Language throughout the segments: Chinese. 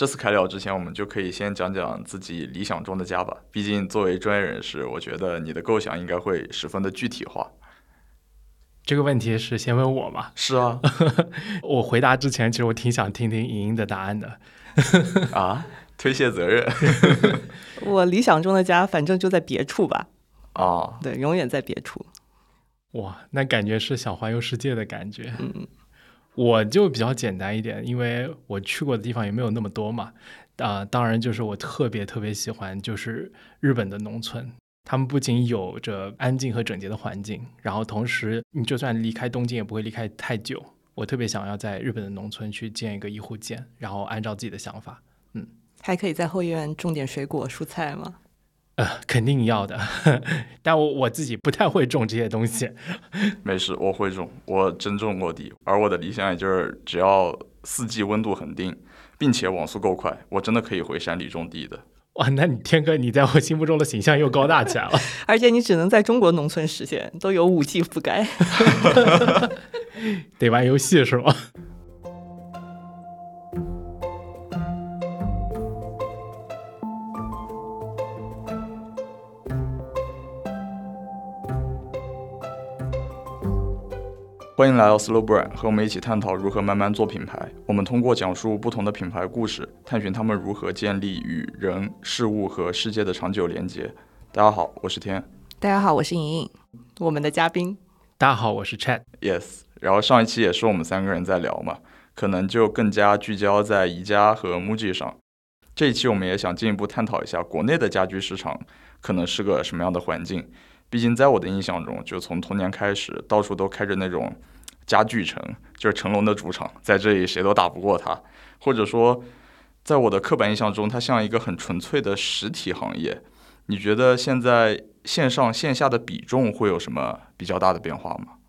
这次开聊之前，我们就可以先讲讲自己理想中的家吧。毕竟作为专业人士，我觉得你的构想应该会十分的具体化。这个问题是先问我吗？是啊，我回答之前，其实我挺想听听莹莹的答案的。啊，推卸责任。我理想中的家，反正就在别处吧。啊，对，永远在别处。哇，那感觉是想环游世界的感觉。嗯，我就比较简单一点，因为我去过的地方也没有那么多嘛。啊，当然就是我特别特别喜欢，就是日本的农村。他们不仅有着安静和整洁的环境，然后同时你就算离开东京，也不会离开太久。我特别想要在日本的农村去建一个一户建，然后按照自己的想法，嗯，还可以在后院种点水果蔬菜吗？呃，肯定要的，但我我自己不太会种这些东西。没事，我会种，我真种过地。而我的理想也就是只要四季温度恒定，并且网速够快，我真的可以回山里种地的。哇，那你天哥，你在我心目中的形象又高大起来了。而且你只能在中国农村实现，都有五 G 覆盖。得玩游戏是吗？欢迎来到 Slow Brand，和我们一起探讨如何慢慢做品牌。我们通过讲述不同的品牌故事，探寻他们如何建立与人、事物和世界的长久连接。大家好，我是天。大家好，我是莹莹，我们的嘉宾。大家好，我是 Chat。Yes，然后上一期也是我们三个人在聊嘛，可能就更加聚焦在宜家和 MUJI 上。这一期我们也想进一步探讨一下国内的家居市场可能是个什么样的环境。毕竟在我的印象中，就从童年开始，到处都开着那种。家具城就是成龙的主场，在这里谁都打不过他。或者说，在我的刻板印象中，它像一个很纯粹的实体行业。你觉得现在线上线下的比重会有什么比较大的变化吗？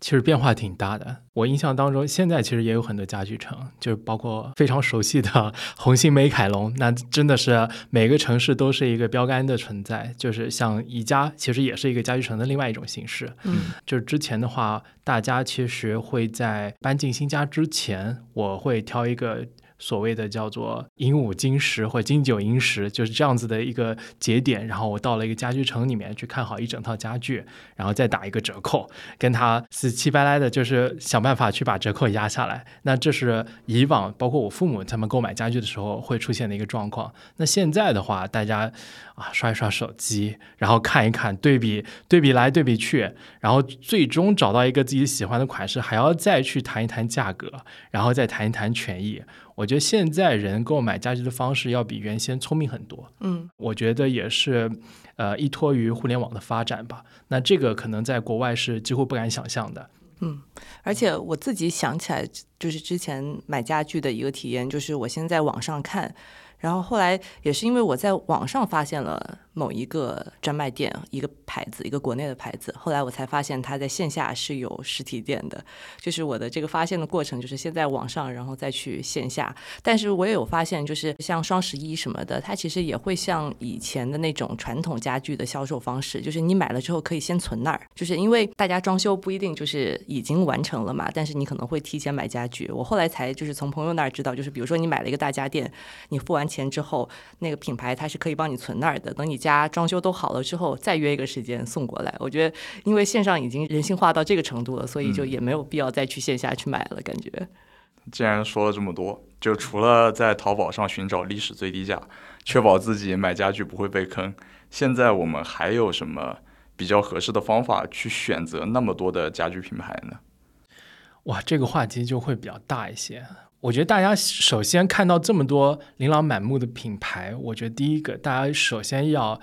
其实变化挺大的。我印象当中，现在其实也有很多家具城，就是包括非常熟悉的 红星美凯龙，那真的是每个城市都是一个标杆的存在。就是像宜家，其实也是一个家具城的另外一种形式。嗯，就是之前的话，大家其实会在搬进新家之前，我会挑一个。所谓的叫做寅午金时或金九银十，就是这样子的一个节点。然后我到了一个家居城里面去看好一整套家具，然后再打一个折扣，跟他死乞白赖的，就是想办法去把折扣压下来。那这是以往包括我父母他们购买家具的时候会出现的一个状况。那现在的话，大家啊刷一刷手机，然后看一看对比对比来对比去，然后最终找到一个自己喜欢的款式，还要再去谈一谈价格，然后再谈一谈权益。我觉得现在人购买家具的方式要比原先聪明很多。嗯，我觉得也是，呃，依托于互联网的发展吧。那这个可能在国外是几乎不敢想象的。嗯，而且我自己想起来，就是之前买家具的一个体验，就是我先在网上看。然后后来也是因为我在网上发现了某一个专卖店，一个牌子，一个国内的牌子。后来我才发现它在线下是有实体店的。就是我的这个发现的过程，就是先在网上，然后再去线下。但是我也有发现，就是像双十一什么的，它其实也会像以前的那种传统家具的销售方式，就是你买了之后可以先存那儿。就是因为大家装修不一定就是已经完成了嘛，但是你可能会提前买家具。我后来才就是从朋友那儿知道，就是比如说你买了一个大家电，你付完。钱之后，那个品牌它是可以帮你存那儿的。等你家装修都好了之后，再约一个时间送过来。我觉得，因为线上已经人性化到这个程度了，所以就也没有必要再去线下去买了。感觉。既然说了这么多，就除了在淘宝上寻找历史最低价，确保自己买家具不会被坑，现在我们还有什么比较合适的方法去选择那么多的家具品牌呢？哇，这个话题就会比较大一些。我觉得大家首先看到这么多琳琅满目的品牌，我觉得第一个，大家首先要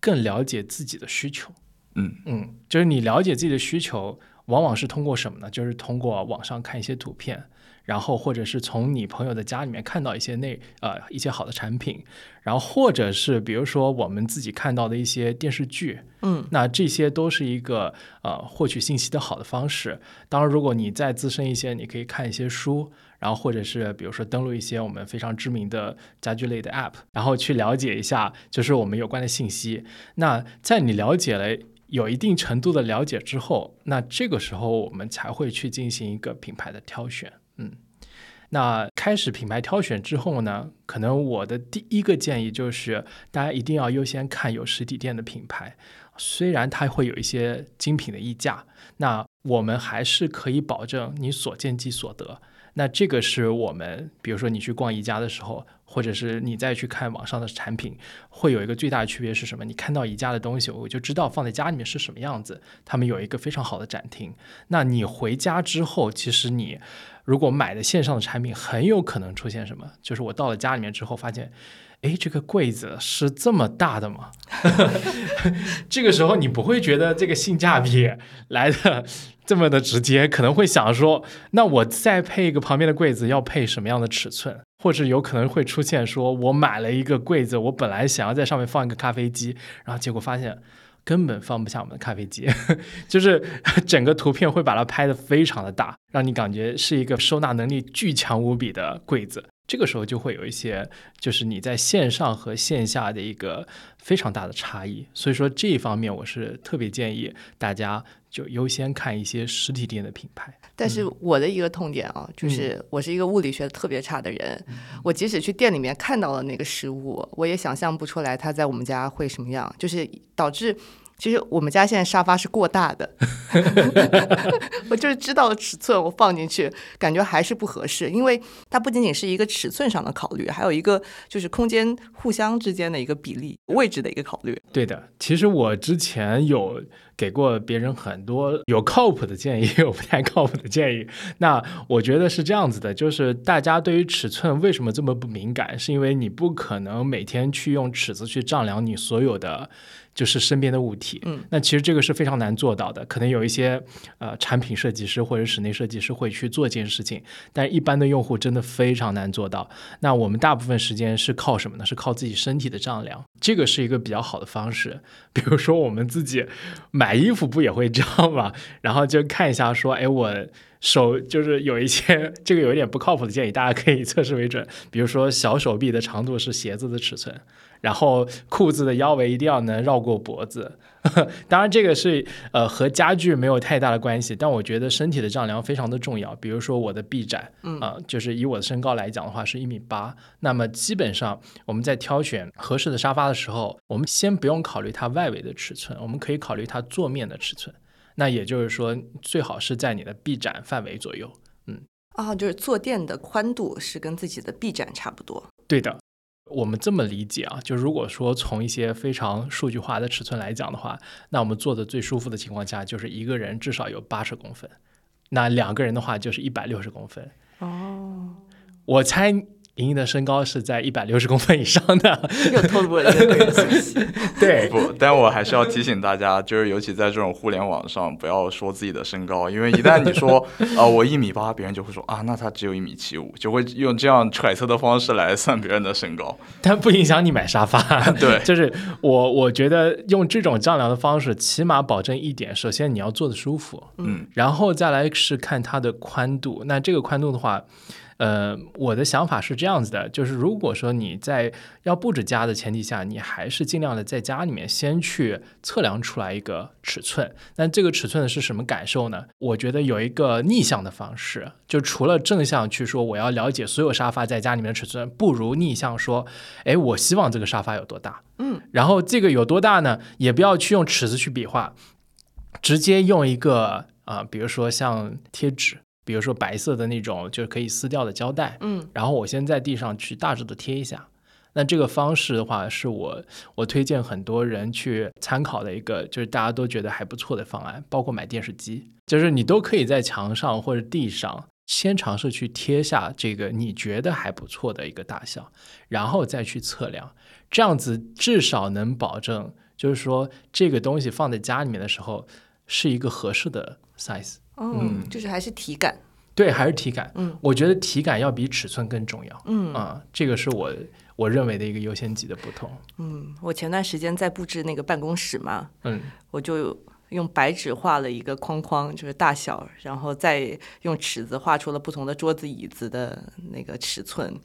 更了解自己的需求。嗯嗯，就是你了解自己的需求，往往是通过什么呢？就是通过网上看一些图片。然后，或者是从你朋友的家里面看到一些内呃一些好的产品，然后或者是比如说我们自己看到的一些电视剧，嗯，那这些都是一个呃获取信息的好的方式。当然，如果你再资深一些，你可以看一些书，然后或者是比如说登录一些我们非常知名的家居类的 App，然后去了解一下就是我们有关的信息。那在你了解了有一定程度的了解之后，那这个时候我们才会去进行一个品牌的挑选。嗯，那开始品牌挑选之后呢，可能我的第一个建议就是，大家一定要优先看有实体店的品牌，虽然它会有一些精品的溢价，那我们还是可以保证你所见即所得。那这个是我们，比如说你去逛宜家的时候，或者是你再去看网上的产品，会有一个最大的区别是什么？你看到宜家的东西，我就知道放在家里面是什么样子。他们有一个非常好的展厅。那你回家之后，其实你如果买的线上的产品，很有可能出现什么？就是我到了家里面之后，发现，诶，这个柜子是这么大的吗？这个时候你不会觉得这个性价比来的 这么的直接，可能会想说，那我再配一个旁边的柜子，要配什么样的尺寸？或者有可能会出现说，我买了一个柜子，我本来想要在上面放一个咖啡机，然后结果发现。根本放不下我们的咖啡机，就是 整个图片会把它拍得非常的大，让你感觉是一个收纳能力巨强无比的柜子。这个时候就会有一些，就是你在线上和线下的一个非常大的差异。所以说这一方面，我是特别建议大家就优先看一些实体店的品牌。但是我的一个痛点啊，就是我是一个物理学特别差的人，我即使去店里面看到了那个实物，我也想象不出来它在我们家会什么样，就是导致。其实我们家现在沙发是过大的，我就是知道了尺寸，我放进去感觉还是不合适，因为它不仅仅是一个尺寸上的考虑，还有一个就是空间互相之间的一个比例、位置的一个考虑。对的，其实我之前有给过别人很多 有靠谱的建议，有不太靠谱的建议。那我觉得是这样子的，就是大家对于尺寸为什么这么不敏感，是因为你不可能每天去用尺子去丈量你所有的。就是身边的物体，嗯，那其实这个是非常难做到的。可能有一些呃产品设计师或者室内设计师会去做这件事情，但一般的用户真的非常难做到。那我们大部分时间是靠什么呢？是靠自己身体的丈量，这个是一个比较好的方式。比如说我们自己买买衣服不也会这样吗？然后就看一下说，哎，我手就是有一些这个有一点不靠谱的建议，大家可以测试为准。比如说小手臂的长度是鞋子的尺寸。然后裤子的腰围一定要能绕过脖子，当然这个是呃和家具没有太大的关系，但我觉得身体的丈量非常的重要。比如说我的臂展，啊、呃，就是以我的身高来讲的话是一米八，那么基本上我们在挑选合适的沙发的时候，我们先不用考虑它外围的尺寸，我们可以考虑它坐面的尺寸。那也就是说，最好是在你的臂展范围左右。嗯，啊，就是坐垫的宽度是跟自己的臂展差不多。对的。我们这么理解啊，就如果说从一些非常数据化的尺寸来讲的话，那我们坐的最舒服的情况下，就是一个人至少有八十公分，那两个人的话就是一百六十公分。哦，我猜莹莹的身高是在一百六十公分以上的，又透露了一个。对，不，但我还是要提醒大家，就是尤其在这种互联网上，不要说自己的身高，因为一旦你说 啊、呃、我一米八，别人就会说啊那他只有一米七五，就会用这样揣测的方式来算别人的身高。但不影响你买沙发。对，就是我我觉得用这种丈量的方式，起码保证一点，首先你要坐的舒服，嗯，然后再来是看它的宽度。那这个宽度的话。呃，我的想法是这样子的，就是如果说你在要布置家的前提下，你还是尽量的在家里面先去测量出来一个尺寸。那这个尺寸是什么感受呢？我觉得有一个逆向的方式，就除了正向去说我要了解所有沙发在家里面的尺寸，不如逆向说，哎，我希望这个沙发有多大，嗯，然后这个有多大呢？也不要去用尺子去比划，直接用一个啊、呃，比如说像贴纸。比如说白色的那种就是可以撕掉的胶带，嗯，然后我先在地上去大致的贴一下。那这个方式的话，是我我推荐很多人去参考的一个，就是大家都觉得还不错的方案，包括买电视机，就是你都可以在墙上或者地上先尝试去贴下这个你觉得还不错的一个大小，然后再去测量，这样子至少能保证，就是说这个东西放在家里面的时候是一个合适的 size。嗯，就是还是体感，对，还是体感。嗯，我觉得体感要比尺寸更重要。嗯啊，这个是我我认为的一个优先级的不同。嗯，我前段时间在布置那个办公室嘛，嗯，我就用白纸画了一个框框，就是大小，然后再用尺子画出了不同的桌子、椅子的那个尺寸，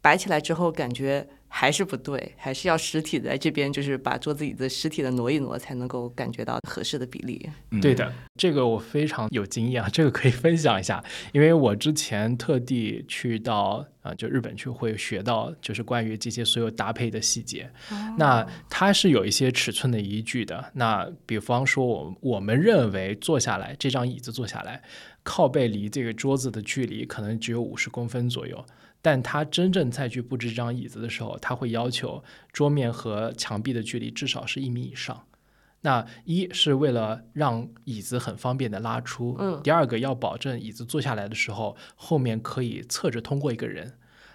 摆起来之后感觉还是不对，还是要实体在这边，就是把桌子椅子实体的挪一挪，才能够感觉到合适的比例。嗯对，的，这个我非常有经验啊，这个可以分享一下，因为我之前特地去到啊、就日本去会学到，就是关于这些所有搭配的细节。那它是有一些尺寸的依据的。那比方说我我们认为坐下来这张椅子坐下来，靠背离这个桌子的距离可能只有五十公分左右。但他真正再去布置这张椅子的时候，他会要求桌面和墙壁的距离至少是一米以上。那一是为了让椅子很方便的拉出，嗯第二个要保证椅子坐下来的时候，后面可以侧着通过一个人。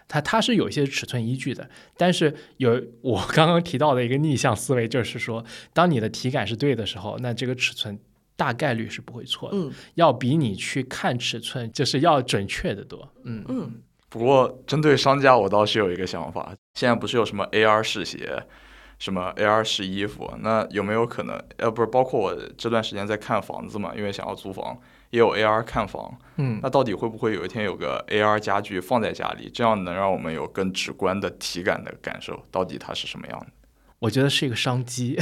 它它是有一些尺寸依据的，但是有我刚刚提到的一个逆向思维，就是说，当你的体感是对的时候，那这个尺寸大概率是不会错的，嗯要比你去看尺寸就是要准确的多。嗯嗯不过针对商家，我倒是有一个想法，现在不是有什么 AR 试鞋，什么 AR 试衣服，那有没有可能？呃，不是，包括我这段时间在看房子嘛，因为想要租房，也有 AR 看房。嗯那到底会不会有一天有个 AR 家具放在家里，这样能让我们有更直观的体感的感受，到底它是什么样的？我觉得是一个商机。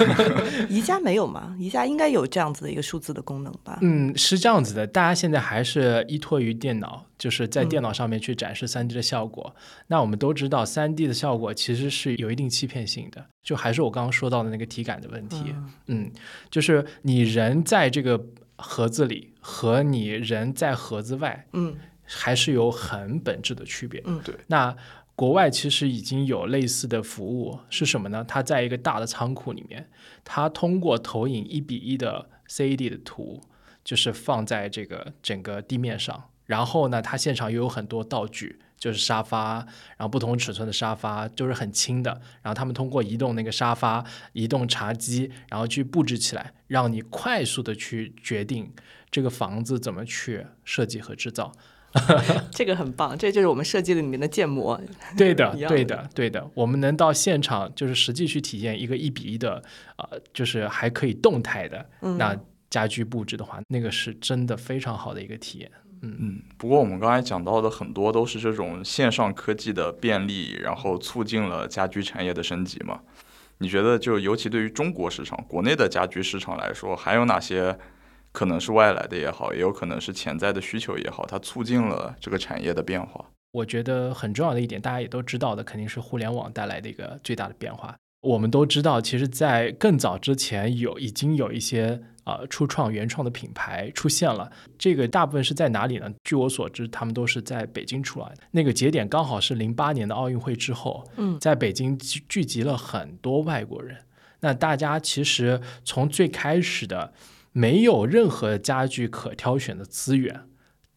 宜家没有吗？宜家应该有这样子的一个数字的功能吧？嗯，是这样子的，大家现在还是依托于电脑，就是在嗯电脑上面去展示三 D 的效果。那我们都知道三 D 的效果其实是有一定欺骗性的，就还是我刚刚说到的那个体感的问题。嗯嗯，就是你人在这个盒子里和你人在盒子外，嗯还是有很本质的区别。嗯对那国外其实已经有类似的服务，是什么呢？它在一个大的仓库里面，它通过投影一比一的 CAD 的图，就是放在这个整个地面上。然后呢，它现场又有很多道具，就是沙发，然后不同尺寸的沙发，就是很轻的。然后他们通过移动那个沙发、移动茶几，然后去布置起来，让你快速的去决定这个房子怎么去设计和制造。这个很棒，这就是我们设计的里面的建模。对的 对的，对的。我们能到现场，就是实际去体验一个一比一的，呃，就是还可以动态的嗯那家居布置的话，那个是真的非常好的一个体验。嗯，不过我们刚才讲到的很多都是这种线上科技的便利，然后促进了家居产业的升级嘛。你觉得就尤其对于中国市场、国内的家居市场来说，还有哪些可能是外来的也好，也有可能是潜在的需求也好，它促进了这个产业的变化？我觉得很重要的一点，大家也都知道的，肯定是互联网带来的一个最大的变化。我们都知道，其实，在更早之前有已经有一些呃初创原创的品牌出现了。这个大部分是在哪里呢？据我所知，他们都是在北京出来的。那个节点刚好是零八年的奥运会之后，嗯在北京聚聚集了很多外国人。那大家其实从最开始的没有任何家具可挑选的资源，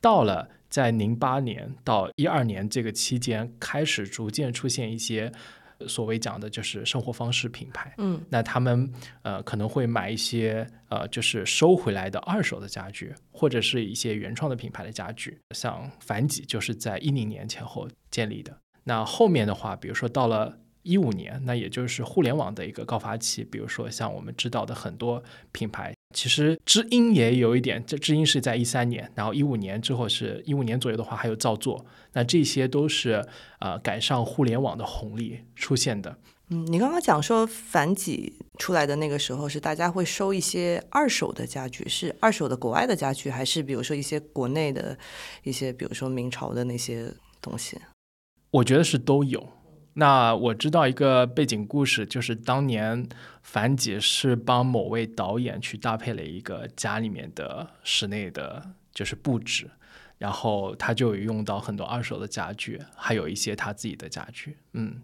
到了在零八年到一二年这个期间，开始逐渐出现一些呃所谓讲的就是生活方式品牌。嗯那他们呃可能会买一些呃就是收回来的二手的家具，或者是一些原创的品牌的家具，像凡几就是在一零年前后建立的。那后面的话，比如说到了一五年，那也就是互联网的一个高发期，比如说像我们知道的很多品牌，其实知音也有一点，这知音是在一三年，然后一五年之后是一五年左右的话，还有造作，那这些都是呃赶上互联网的红利出现的。嗯，你刚刚讲说反几出来的那个时候是大家会收一些二手的家具，是二手的国外的家具，还是比如说一些国内的一些，比如说明朝的那些东西？我觉得是都有。那我知道一个背景故事，就是当年樊姐是帮某位导演去搭配了一个家里面的室内的就是布置，然后他就用到很多二手的家具，还有一些他自己的家具。嗯，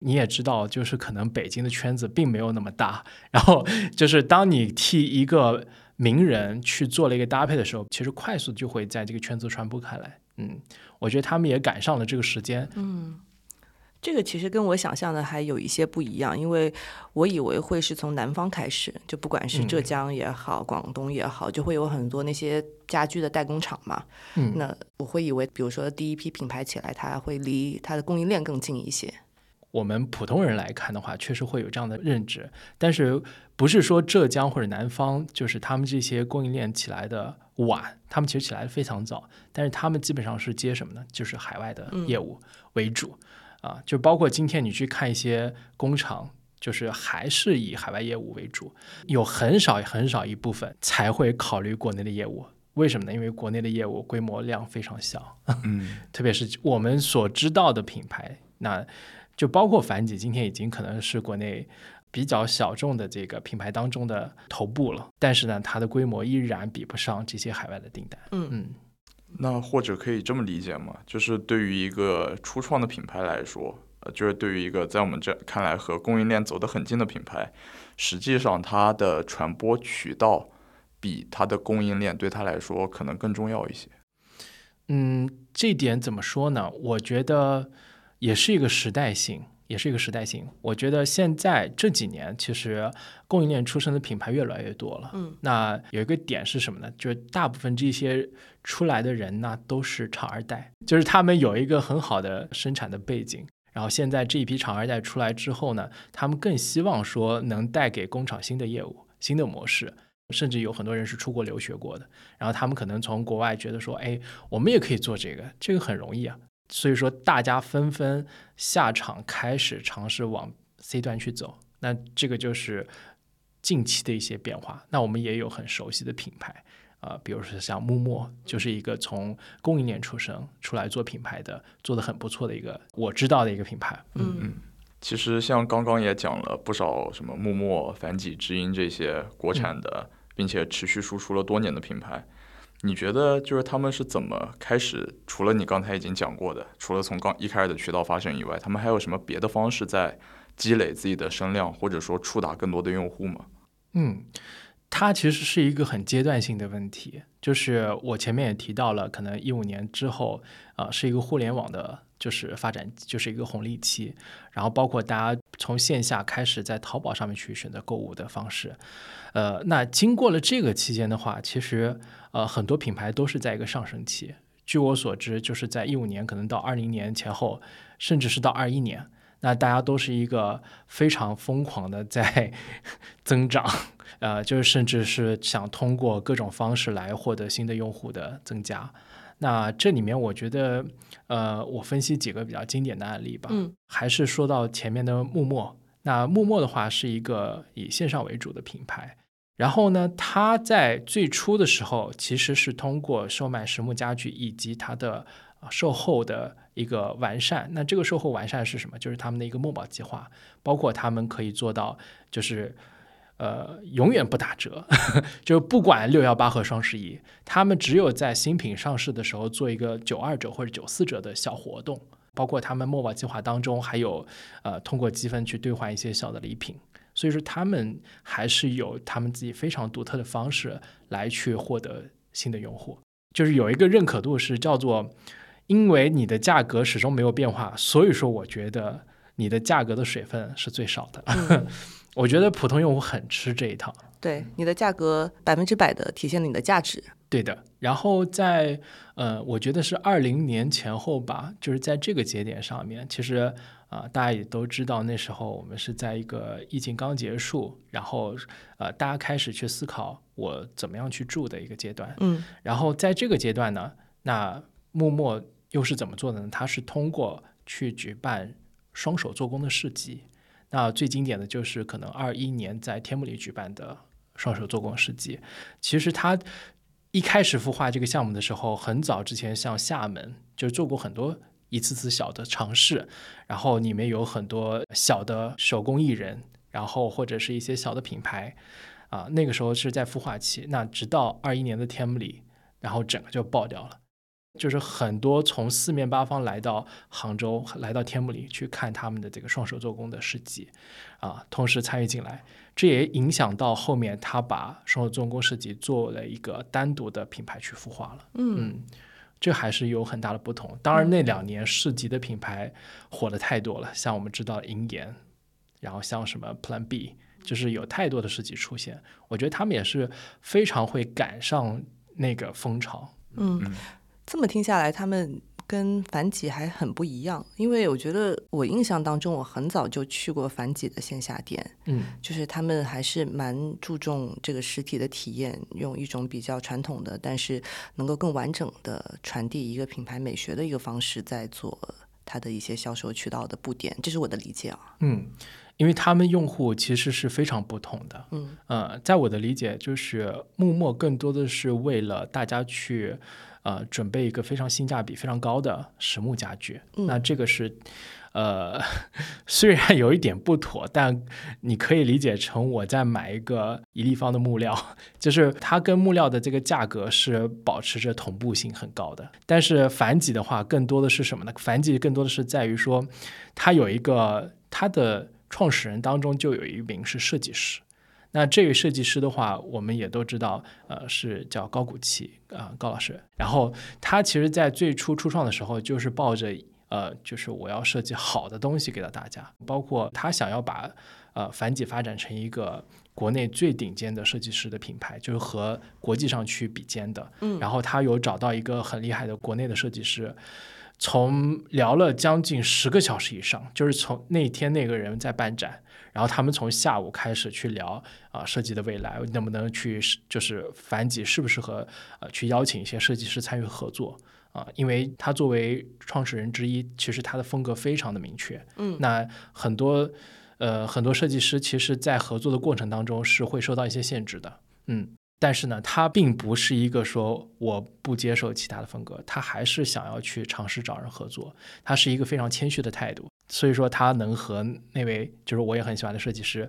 你也知道，就是可能北京的圈子并没有那么大，然后就是当你替一个名人去做了一个搭配的时候，其实快速就会在这个圈子传播开来。嗯，我觉得他们也赶上了这个时间。嗯，这个其实跟我想象的还有一些不一样，因为我以为会是从南方开始，就不管是嗯浙江也好，广东也好，就会有很多那些家居的代工厂嘛。嗯，那我会以为，比如说第一批品牌起来，它会离它的供应链更近一些。我们普通人来看的话，确实会有这样的认知，但是不是说浙江或者南方就是他们这些供应链起来的晚，他们其实起来的非常早，但是他们基本上是接什么呢？就是海外的业务为主。啊，就包括今天你去看一些工厂，就是还是以海外业务为主，有很少很少一部分才会考虑国内的业务。为什么呢？因为国内的业务规模量非常小，嗯 特别是我们所知道的品牌，那就包括凡几，今天已经可能是国内比较小众的这个品牌当中的头部了。但是呢，它的规模依然比不上这些海外的订单。嗯嗯那或者可以这么理解吗？就是对于一个初创的品牌来说，呃，就是对于一个在我们这看来和供应链走得很近的品牌，实际上它的传播渠道比它的供应链对它来说可能更重要一些。嗯，这点怎么说呢？我觉得也是一个时代性，也是一个时代性。我觉得现在这几年，其实供应链出身的品牌越来越多了。嗯，那有一个点是什么呢？就是大部分这些出来的人呢，都是厂二代，就是他们有一个很好的生产的背景。然后现在这一批厂二代出来之后呢，他们更希望说能带给工厂新的业务、新的模式，甚至有很多人是出国留学过的。然后他们可能从国外觉得说，哎，我们也可以做这个，这个很容易啊。所以说，大家纷纷下场开始尝试往 C 端去走。那这个就是近期的一些变化。那我们也有很熟悉的品牌，呃，比如说像木墨，就是一个从供应链出身出来做品牌的，做的很不错的一个我知道的一个品牌。嗯嗯其实像刚刚也讲了不少什么木墨、反己知音这些国产的，并且持续输出了多年的品牌，你觉得就是他们是怎么开始？除了你刚才已经讲过的，除了从刚一开始的渠道发生以外，他们还有什么别的方式在积累自己的声量，或者说触达更多的用户吗？嗯，它其实是一个很阶段性的问题，就是我前面也提到了，可能一五年之后，啊、是一个互联网的，就是发展，就是一个红利期，然后包括大家从线下开始在淘宝上面去选择购物的方式，呃，那经过了这个期间的话，其实呃很多品牌都是在一个上升期。据我所知，就是在一五年，可能到二零年前后，甚至是到二一年，那大家都是一个非常疯狂的在 增长，呃，就是甚至是想通过各种方式来获得新的用户的增加。那这里面我觉得，呃，我分析几个比较经典的案例吧。嗯还是说到前面的木墨，那木墨的话是一个以线上为主的品牌。然后呢，它在最初的时候其实是通过售卖实木家具以及它的呃售后的一个完善。那这个售后完善是什么？就是他们的一个墨宝计划，包括他们可以做到就是呃永远不打折，就不管六幺八和双十一，他们只有在新品上市的时候做一个九二折或者九四折的小活动。包括他们墨宝计划当中还有呃通过积分去兑换一些小的礼品。所以说，他们还是有他们自己非常独特的方式来去获得新的用户。就是有一个认可度是叫做，因为你的价格始终没有变化，所以说我觉得你的价格的水分是最少的。嗯 我觉得普通用户很吃这一套。对，你的价格百分之百的体现了你的价值。对的，然后在呃，我觉得是二零年前后吧，就是在这个节点上面，其实啊、大家也都知道，那时候我们是在一个疫情刚结束，然后呃，大家开始去思考我怎么样去住的一个阶段。嗯然后在这个阶段呢，那默默又是怎么做的呢？它是通过去举办双手做工的市集。那最经典的就是可能二一年在天幕里举办的双手做工市集。其实它一开始孵化这个项目的时候，很早之前像厦门就做过很多一次次小的尝试，然后里面有很多小的手工艺人，然后或者是一些小的品牌，啊，那个时候是在孵化期。那直到二一年的天幕里，然后整个就爆掉了。就是很多从四面八方来到杭州，来到天目里去看他们的这个双手做工的市集，啊，同时参与进来，这也影响到后面他把双手做工市集做了一个单独的品牌去孵化了。嗯嗯，这还是有很大的不同。当然，那两年市集的品牌火的太多了，像我们知道银盐，然后像什么 Plan B，就是有太多的市集出现。我觉得他们也是非常会赶上那个风潮。嗯嗯，这么听下来，他们跟樊几还很不一样，因为我觉得我印象当中，我很早就去过樊几的线下店，嗯。就是他们还是蛮注重这个实体的体验，用一种比较传统的，但是能够更完整的传递一个品牌美学的一个方式在做它的一些销售渠道的布点，这是我的理解啊。嗯，因为他们用户其实是非常不同的。嗯呃，在我的理解，就是木墨更多的是为了大家去呃准备一个非常性价比非常高的实木家具。嗯那这个是呃 虽然有一点不妥，但你可以理解成我在买一个一立方的木料，就是它跟木料的这个价格是保持着同步性很高的。但是繁几的话，更多的是什么呢？繁几更多的是在于说，它有一个它的创始人当中就有一名是设计师。那这位设计师的话，我们也都知道，呃，是叫高古奇啊、高老师。然后他其实，在最初初创的时候，就是抱着呃，就是我要设计好的东西给到大家，包括他想要把呃繁几发展成一个国内最顶尖的设计师的品牌，就是和国际上去比肩的。嗯然后他有找到一个很厉害的国内的设计师，从聊了将近十个小时以上，就是从那天那个人在办展，然后他们从下午开始去聊啊、设计的未来能不能去就是繁几适不适合呃去邀请一些设计师参与合作啊、因为他作为创始人之一，其实他的风格非常的明确，嗯那很多呃很多设计师其实在合作的过程当中是会受到一些限制的，嗯。但是呢，他并不是一个说我不接受其他的风格，他还是想要去尝试找人合作，他是一个非常谦虚的态度，所以说他能和那位就是我也很喜欢的设计师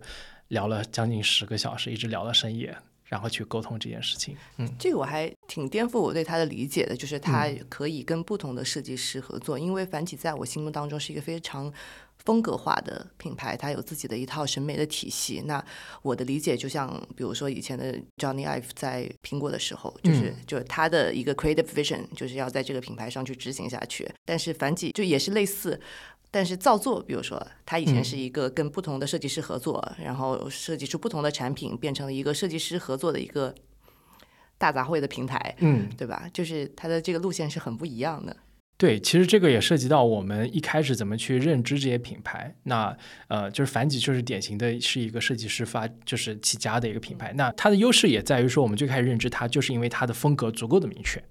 聊了将近十个小时，一直聊到深夜，然后去沟通这件事情。嗯。这个我还挺颠覆我对他的理解的，就是他嗯。可以跟不同的设计师合作，因为樊启在我心目当中是一个非常风格化的品牌，它有自己的一套审美的体系。那我的理解就像，比如说以前的 Johnny Ive 在苹果的时候，就是、嗯就是他的一个 creative vision，就是要在这个品牌上去执行下去。但是反几就也是类似。但是造作，比如说，他以前嗯是一个跟不同的设计师合作，然后设计出不同的产品，变成了一个设计师合作的一个大杂烩的平台，嗯，对吧？就是他的这个路线是很不一样的。对，其实这个也涉及到我们一开始怎么去认知这些品牌。那呃，就是繁几就是典型的是一个设计师发就是起家的一个品牌。那它的优势也在于说，我们最开始认知它，就是因为它的风格足够的明确。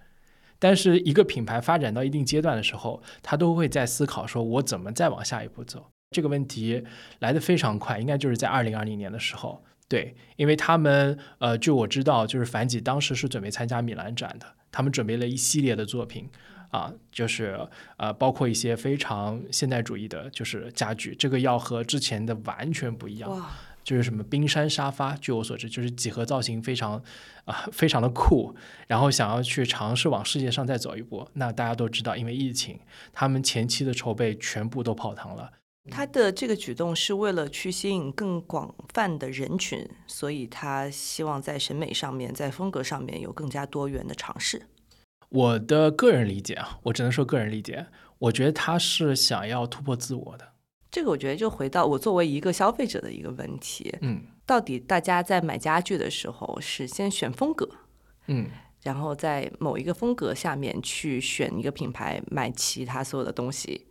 但是一个品牌发展到一定阶段的时候，它都会在思考说，我怎么再往下一步走。这个问题来得非常快，应该就是在二零二零年的时候。对，因为他们呃，据我知道，就是繁几当时是准备参加米兰展的，他们准备了一系列的作品。啊，就是呃，包括一些非常现代主义的，就是家具，这个要和之前的完全不一样。哇，就是什么冰山沙发，据我所知，就是几何造型非常啊、非常的酷，然后想要去尝试往世界上再走一步。那大家都知道，因为疫情，他们前期的筹备全部都泡汤了。他的这个举动是为了去吸引更广泛的人群，所以他希望在审美上面、在风格上面有更加多元的尝试。我的个人理解啊，我只能说个人理解，我觉得他是想要突破自我的。这个我觉得就回到我作为一个消费者的一个问题：嗯到底大家在买家具的时候是先选风格，嗯然后在某一个风格下面去选一个品牌买其他所有的东西，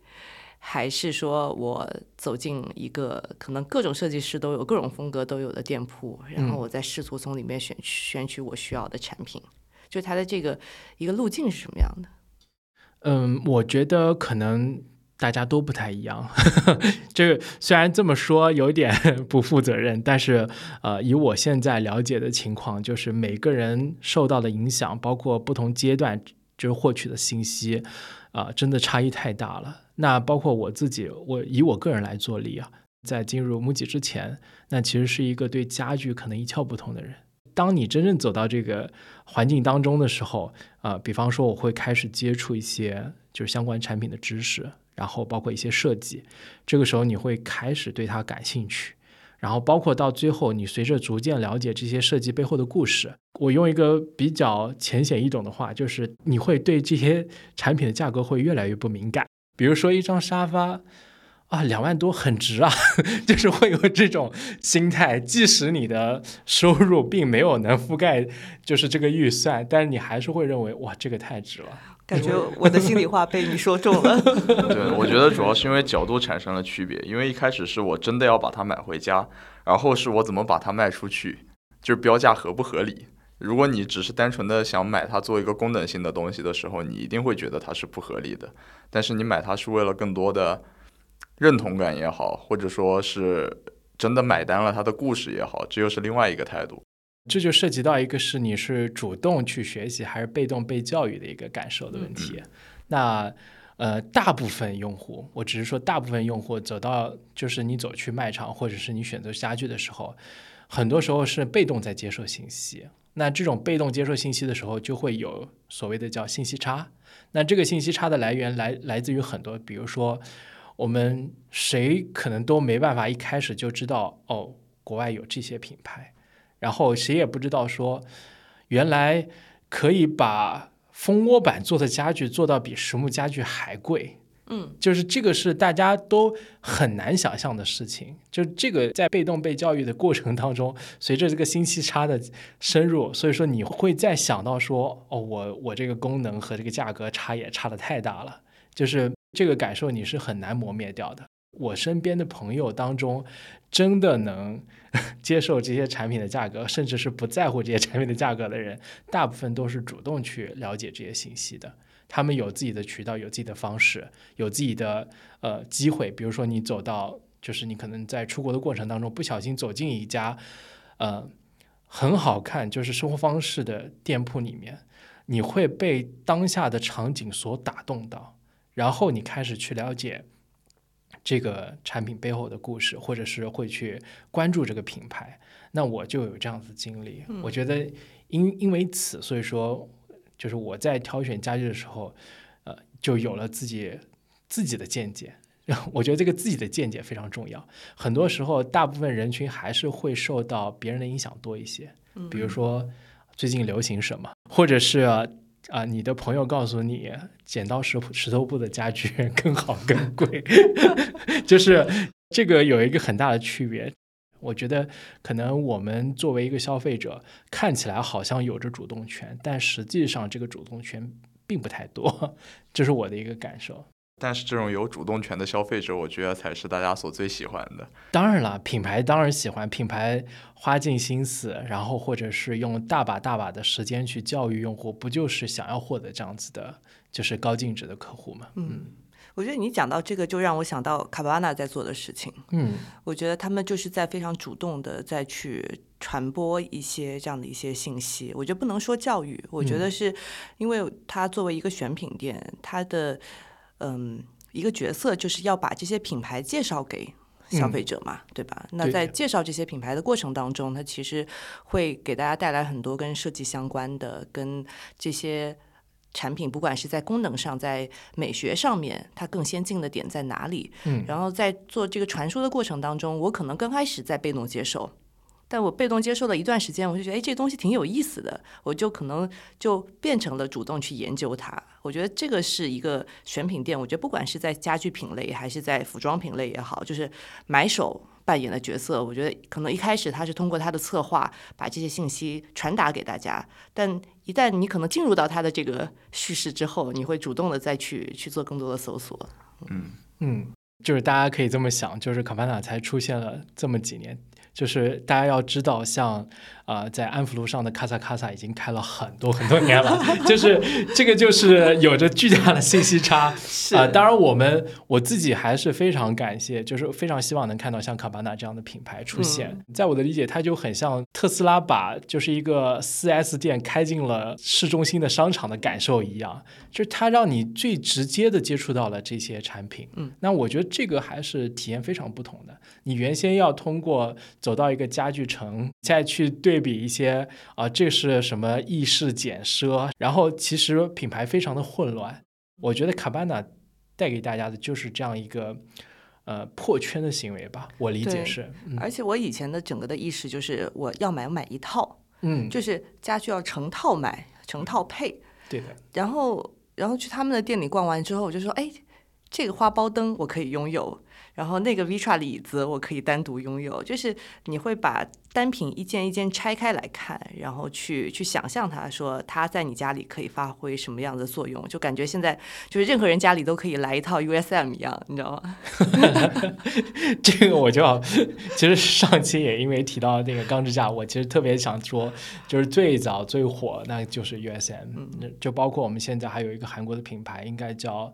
还是说我走进一个可能各种设计师都有、各种风格都有的店铺，然后嗯我再试图从里面选选取我需要的产品？就它的这个一个路径是什么样的？嗯，我觉得可能大家都不太一样。这 个虽然这么说有点 不负责任，但是呃，以我现在了解的情况，就是每个人受到的影响，包括不同阶段就是获取的信息，啊、真的差异太大了。那包括我自己，我以我个人来做例啊，在进入 MUJI 之前，那其实是一个对家具可能一窍不通的人。当你真正走到这个环境当中的时候，啊，比方说我会开始接触一些就是相关产品的知识，然后包括一些设计，这个时候你会开始对它感兴趣，然后包括到最后，你随着逐渐了解这些设计背后的故事，我用一个比较浅显易懂的话，就是你会对这些产品的价格会越来越不敏感。比如说一张沙发。啊，两万多很值啊，就是会有这种心态。即使你的收入并没有能覆盖，就是这个预算，但是你还是会认为哇，这个太值了。感觉我的心里话被你说中了。对，我觉得主要是因为角度产生了区别。因为一开始是我真的要把它买回家，然后是我怎么把它卖出去，就是标价合不合理。如果你只是单纯的想买它做一个功能性的东西的时候，你一定会觉得它是不合理的。但是你买它是为了更多的认同感也好，或者说是真的买单了他的故事也好，这又是另外一个态度。这就涉及到一个是你是主动去学习还是被动被教育的一个感受的问题。那呃，大部分用户，我只是说大部分用户走到就是你走去卖场或者是你选择家具的时候，很多时候是被动在接受信息。那这种被动接受信息的时候，就会有所谓的叫信息差。那这个信息差的来源来来自于很多，比如说我们谁可能都没办法一开始就知道哦，国外有这些品牌，然后谁也不知道说原来可以把蜂窝板做的家具做到比实木家具还贵。嗯，就是这个是大家都很难想象的事情。就这个在被动被教育的过程当中，随着这个信息差的深入，所以说你会再想到说，哦，我我这个功能和这个价格差也差的太大了。就是这个感受你是很难磨灭掉的。我身边的朋友当中，真的能 接受这些产品的价格，甚至是不在乎这些产品的价格的人，大部分都是主动去了解这些信息的。他们有自己的渠道，有自己的方式，有自己的呃机会。比如说，你走到，就是你可能在出国的过程当中，不小心走进一家呃很好看，就是生活方式的店铺里面，你会被当下的场景所打动到，然后你开始去了解这个产品背后的故事，或者是会去关注这个品牌。那我就有这样子经历，我觉得因因为此，所以说。就是我在挑选家具的时候，呃，就有了自己自己的见解。我觉得这个自己的见解非常重要。很多时候，大部分人群还是会受到别人的影响多一些。比如说最近流行什么，或者是啊，你的朋友告诉你剪刀石石头布的家具 更好更贵，就是这个有一个很大的区别。我觉得可能我们作为一个消费者，看起来好像有着主动权，但实际上这个主动权并不太多，这是我的一个感受。但是这种有主动权的消费者，我觉得才是大家所最喜欢的。当然了，品牌当然喜欢，品牌花尽心思，然后或者是用大把大把的时间去教育用户，不就是想要获得这样子的，就是高净值的客户吗？嗯。我觉得你讲到这个，就让我想到卡巴纳在做的事情。嗯，我觉得他们就是在非常主动的在去传播一些这样的一些信息。我觉得不能说教育，我觉得是因为他作为一个选品店，他的嗯一个角色就是要把这些品牌介绍给消费者嘛，对吧？那在介绍这些品牌的过程当中，它其实会给大家带来很多跟设计相关的，跟这些。产品不管是在功能上，在美学上面，它更先进的点在哪里？嗯，然后在做这个传输的过程当中，我可能刚开始在被动接受，但我被动接受了一段时间，我就觉得，哎，这东西挺有意思的，我就可能就变成了主动去研究它。我觉得这个是一个选品店，我觉得不管是在家居品类还是在服装品类也好，就是买手。扮演的角色，我觉得可能一开始他是通过他的策划把这些信息传达给大家，但一旦你可能进入到他的这个叙事之后，你会主动的再去去做更多的搜索。嗯嗯，就是大家可以这么想，就是卡巴纳才出现了这么几年，就是大家要知道像。啊，在安福路上的卡萨卡萨已经开了很多很多年了，就是这个就是有着巨大的信息差啊。当然，我们我自己还是非常感谢，就是非常希望能看到像卡巴纳这样的品牌出现。在我的理解，它就很像特斯拉把就是一个四 S 店开进了市中心的商场的感受一样，就是它让你最直接的接触到了这些产品。嗯，那我觉得这个还是体验非常不同的。你原先要通过走到一个家具城，再去对。对比一些啊，这是什么意式简奢？然后其实品牌非常的混乱。我觉得卡巴纳带给大家的就是这样一个呃破圈的行为吧。我理解是。而且我以前的整个的意识就是我要买买一套，嗯，就是家具要成套买，成套配。对的。然后然后去他们的店里逛完之后，我就说，哎，这个花苞灯我可以拥有。然后那个 Vitra 椅子我可以单独拥有，就是你会把单品一件一件拆开来看，然后去去想象它，说它在你家里可以发挥什么样的作用，就感觉现在就是任何人家里都可以来一套 USM 一样，你知道吗？这个我就要，其实上期也因为提到那个钢支架，我其实特别想说，就是最早最火那就是 USM，嗯就包括我们现在还有一个韩国的品牌，应该叫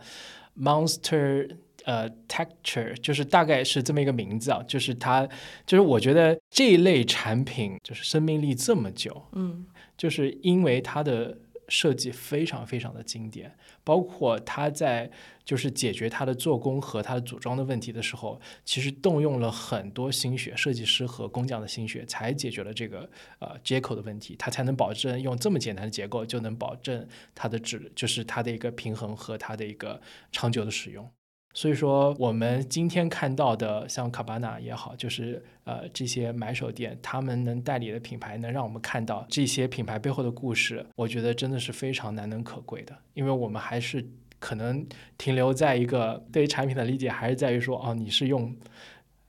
Monster。呃，texture 就是大概是这么一个名字啊，就是它，就是我觉得这一类产品就是生命力这么久，嗯就是因为它的设计非常非常的经典，包括它在就是解决它的做工和它的组装的问题的时候，其实动用了很多心血，设计师和工匠的心血，才解决了这个呃接口的问题，它才能保证用这么简单的结构就能保证它的质，就是它的一个平衡和它的一个长久的使用。所以说，我们今天看到的像卡巴纳也好，就是呃这些买手店，他们能代理的品牌，能让我们看到这些品牌背后的故事，我觉得真的是非常难能可贵的。因为我们还是可能停留在一个对于产品的理解，还是在于说，哦，你是用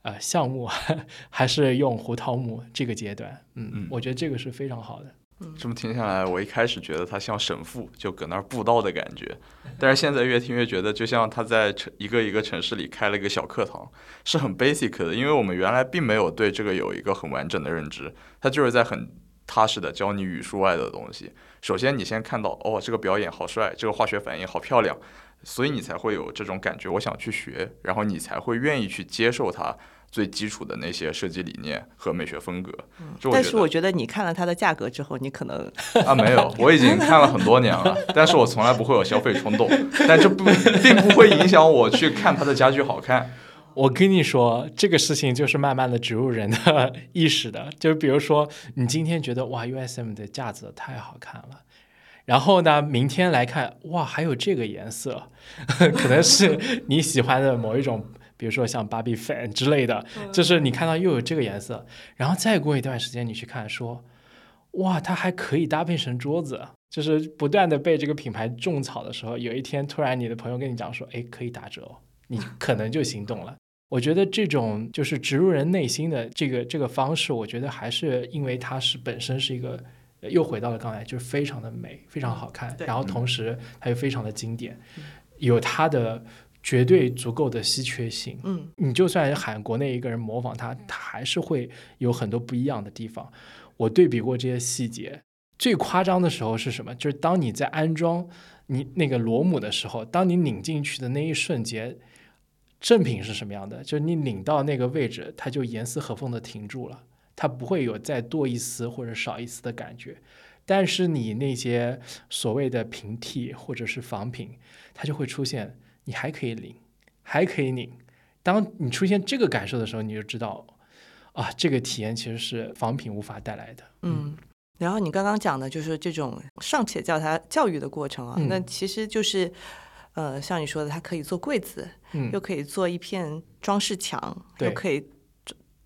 呃橡木 还是用胡桃木这个阶段。嗯，嗯我觉得这个是非常好的。这么听下来，我一开始觉得他像神父，就搁那儿布道的感觉，但是现在越听越觉得，就像他在城一个一个城市里开了一个小课堂，是很 basic 的，因为我们原来并没有对这个有一个很完整的认知，他就是在很踏实的教你语数外的东西。首先，你先看到哦，这个表演好帅，这个化学反应好漂亮，所以你才会有这种感觉，我想去学，然后你才会愿意去接受它。最基础的那些设计理念和美学风格。这但是我觉得你看了它的价格之后，你可能啊，没有，我已经 看了很多年了，但是我从来不会有消费冲动，但这不并不会影响我去看它的家具好看。我跟你说，这个事情就是慢慢的植入人的 意识的。就是比如说，你今天觉得哇，USM 的架子太好看了，然后呢，明天来看，哇，还有这个颜色，可能是你喜欢的某一种，比如说像芭比粉之类的，就是你看到又有这个颜色，然后再过一段时间你去看，说，哇，它还可以搭配成桌子。就是不断的被这个品牌种草的时候，有一天突然你的朋友跟你讲说，哎，可以打折哦，你可能就行动了。我觉得这种就是植入人内心的这个这个方式，我觉得还是因为它是本身是一个，呃又回到了刚才，就是非常的美，非常好看，然后同时它又非常的经典，有它的绝对足够的稀缺性。嗯你就算喊国内一个人模仿他，他还是会有很多不一样的地方。我对比过这些细节，最夸张的时候是什么？就是当你在安装你那个螺母的时候，当你拧进去的那一瞬间，正品是什么样的？就是你拧到那个位置，它就严丝合缝的停住了，它不会有再多一丝或者少一丝的感觉。但是你那些所谓的平替或者是仿品，它就会出现，你还可以领，还可以领。当你出现这个感受的时候，你就知道，啊，这个体验其实是仿品无法带来的。嗯。然后你刚刚讲的就是这种尚且叫它教育的过程啊，嗯那其实就是，呃，像你说的，它可以做柜子，嗯又可以做一片装饰墙，又可以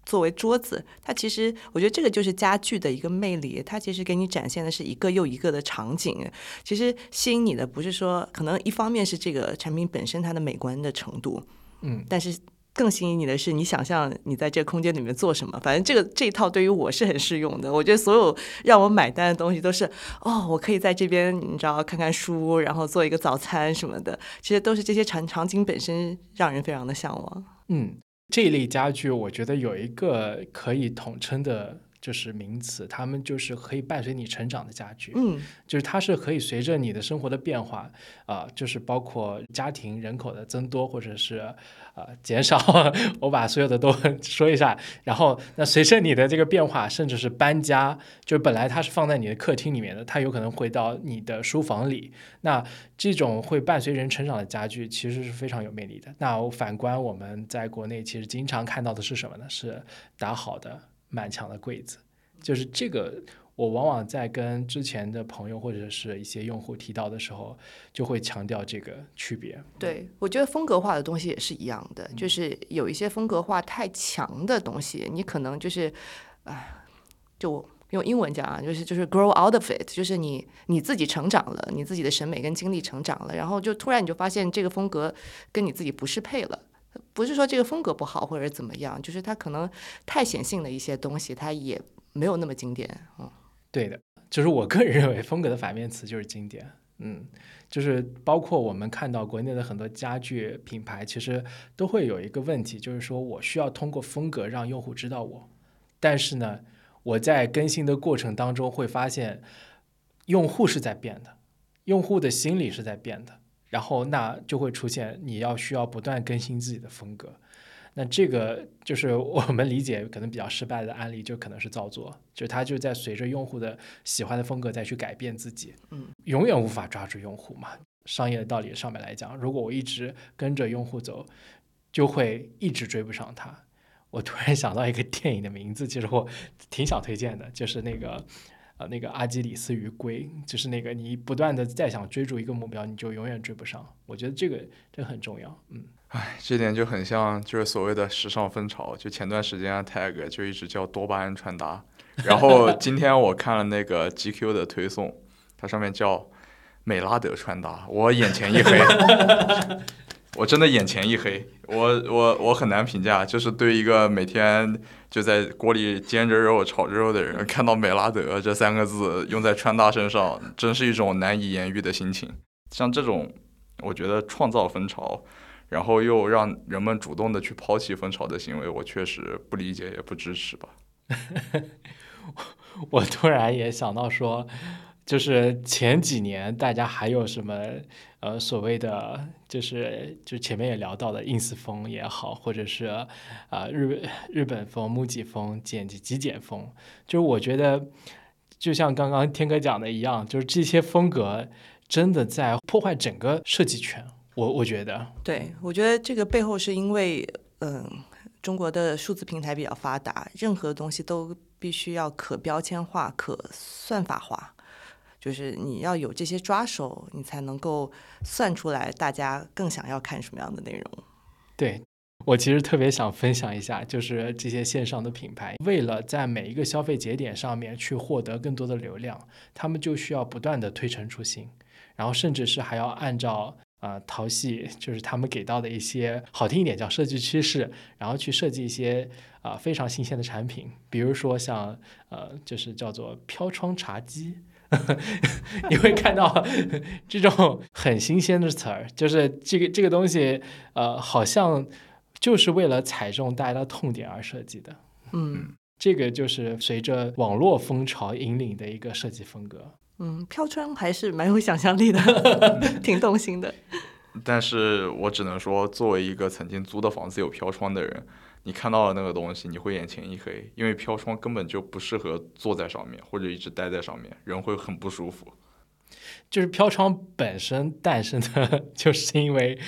作作为桌子。它其实，我觉得这个就是家具的一个魅力。它其实给你展现的是一个又一个的场景。其实吸引你的不是说，可能一方面是这个产品本身它的美观的程度，嗯，但是更吸引你的是你想象你在这个空间里面做什么。反正这个这一套对于我是很适用的。我觉得所有让我买单的东西都是哦，我可以在这边你知道看看书，然后做一个早餐什么的，其实都是这些场场景本身让人非常的向往。嗯，这一类家具，我觉得有一个可以统称的，就是名词，它们就是可以伴随你成长的家具。嗯就是它是可以随着你的生活的变化，啊、就是包括家庭人口的增多或者是呃减少，我把所有的都 说一下。然后那随着你的这个变化，甚至是搬家，就是本来它是放在你的客厅里面的，它有可能会到你的书房里。那这种会伴随人成长的家具，其实是非常有魅力的。那我反观我们在国内，其实经常看到的是什么呢？是打好的满墙的柜子，就是这个。我往往在跟之前的朋友或者是一些用户提到的时候，就会强调这个区别。对，我觉得风格化的东西也是一样的，就是有一些风格化太强的东西，你可能就是，哎，就用英文讲啊，就是就是 grow out of it，就是你你自己成长了，你自己的审美跟经历成长了，然后就突然你就发现这个风格跟你自己不适配了。不是说这个风格不好或者怎么样，就是它可能太显性的一些东西，它也没有那么经典。嗯，对的，就是我个人认为风格的反面词就是经典。嗯，就是包括我们看到国内的很多家具品牌，其实都会有一个问题，就是说我需要通过风格让用户知道我，但是呢，我在更新的过程当中会发现，用户是在变的，用户的心理是在变的，然后那就会出现你要需要不断更新自己的风格。那这个就是我们理解可能比较失败的案例，就可能是造作，就是它就在随着用户的喜欢的风格再去改变自己，嗯，永远无法抓住用户嘛。商业的道理上面来讲，如果我一直跟着用户走，就会一直追不上他。我突然想到一个电影的名字，其实我挺想推荐的，就是那个呃那个阿基里斯与龟，就是那个你不断的再想追逐一个目标，你就永远追不上。我觉得这个这很重要，嗯。唉，这点就很像，就是所谓的时尚风潮。就前段时间 tag 就一直叫多巴胺穿搭，然后 今天我看了那个 GQ 的推送，它上面叫美拉德穿搭，我眼前一黑，我真的眼前一黑，我我我很难评价。就是对一个每天就在锅里煎着肉、炒着肉的人，看到美拉德这三个字用在穿搭身上，真是一种难以言喻的心情。像这种，我觉得创造风潮。然后又让人们主动的去抛弃风潮的行为，我确实不理解也不支持吧。我突然也想到说，就是前几年大家还有什么呃所谓的，就是就前面也聊到的 ins 风也好，或者是啊日日本风、木吉风、简极简风，就是我觉得就像刚刚天哥讲的一样，就是这些风格真的在破坏整个设计圈。我我觉得，对我觉得这个背后是因为，嗯，中国的数字平台比较发达，任何东西都必须要可标签化、可算法化，就是你要有这些抓手，你才能够算出来大家更想要看什么样的内容。对我其实特别想分享一下，就是这些线上的品牌，为了在每一个消费节点上面去获得更多的流量，他们就需要不断的推陈出新，然后甚至是还要按照。啊，淘系就是他们给到的一些好听一点叫设计趋势，然后去设计一些啊非常新鲜的产品，比如说像呃就是叫做飘窗茶几，你会看到这种很新鲜的词儿，就是这个这个东西呃好像就是为了踩中大家的痛点而设计的，嗯，这个就是随着网络风潮引领的一个设计风格。嗯，飘窗还是蛮有想象力的，挺动心的。但是我只能说，作为一个曾经租的房子有飘窗的人，你看到了那个东西，你会眼前一黑，因为飘窗根本就不适合坐在上面或者一直待在上面，人会很不舒服。就是飘窗本身诞生的，就是因为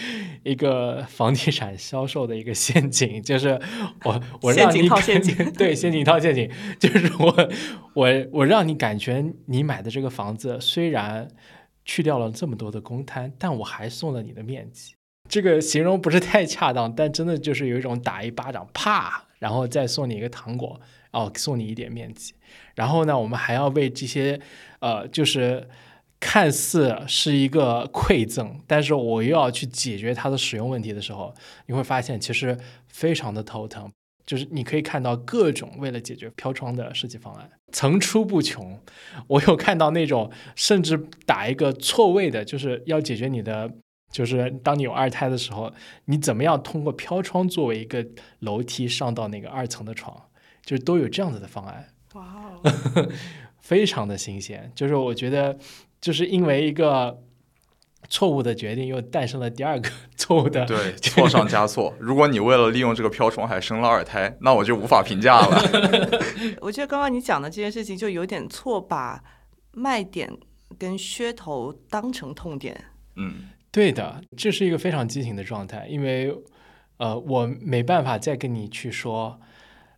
一个房地产销售的一个陷阱，就是我我让你套陷阱，对陷阱套陷阱，就是我我我让你感觉你买的这个房子虽然去掉了这么多的公摊，但我还送了你的面积。这个形容不是太恰当，但真的就是有一种打一巴掌，啪，然后再送你一个糖果，哦，送你一点面积。然后呢，我们还要为这些呃，就是。看似是一个馈赠，但是我又要去解决它的使用问题的时候，你会发现其实非常的头疼。就是你可以看到各种为了解决飘窗的设计方案层出不穷。我有看到那种甚至打一个错位的，就是要解决你的，就是当你有二胎的时候，你怎么样通过飘窗作为一个楼梯上到那个二层的床，就是都有这样子的方案。哇哦，非常的新鲜。就是我觉得。就是因为一个错误的决定，又诞生了第二个 错误的，对，错上加错。如果你为了利用这个飘窗还生了二胎，那我就无法评价了。我觉得刚刚你讲的这件事情，就有点错，把卖点跟噱头当成痛点。嗯，对的，这是一个非常激情的状态，因为呃，我没办法再跟你去说，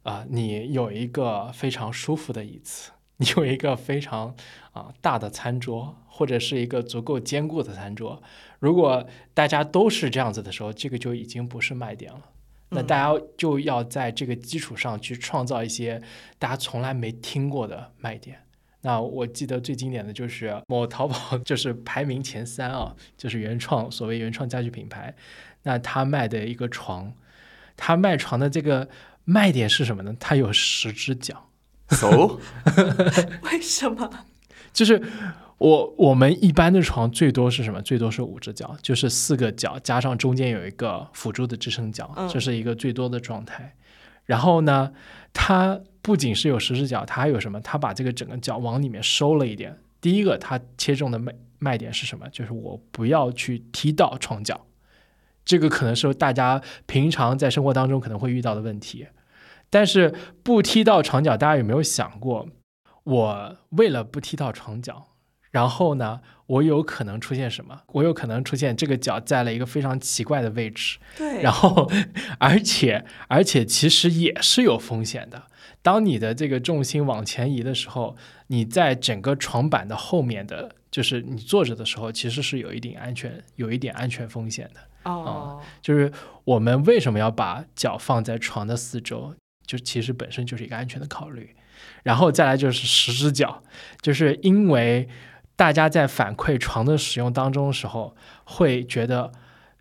啊，你有一个非常舒服的椅子。你有一个非常啊大的餐桌，或者是一个足够坚固的餐桌。如果大家都是这样子的时候，这个就已经不是卖点了。那大家就要在这个基础上去创造一些大家从来没听过的卖点。那我记得最经典的就是某淘宝 就是排名前三啊，就是原创所谓原创家具品牌，那他卖的一个床，他卖床的这个卖点是什么呢？它有十只脚。So，为什么？就是我我们一般的床最多是什么？最多是五只脚，就是四个脚加上中间有一个辅助的支撑脚，嗯这是一个最多的状态。然后呢，它不仅是有十只脚，它还有什么？它把这个整个脚往里面收了一点。第一个，它切中的卖卖点是什么？就是我不要去踢到床脚，这个可能是大家平常在生活当中可能会遇到的问题。但是不踢到床脚，大家有没有想过，我为了不踢到床脚，然后呢，我有可能出现什么？我有可能出现这个脚在了一个非常奇怪的位置，对，然后而且而且其实也是有风险的。当你的这个重心往前移的时候，你在整个床板的后面的，就是你坐着的时候，其实是有一定安全，有一点安全风险的。哦，就是我们为什么要把脚放在床的四周，就其实本身就是一个安全的考虑。然后再来就是十只脚，就是因为大家在反馈床的使用当中的时候，会觉得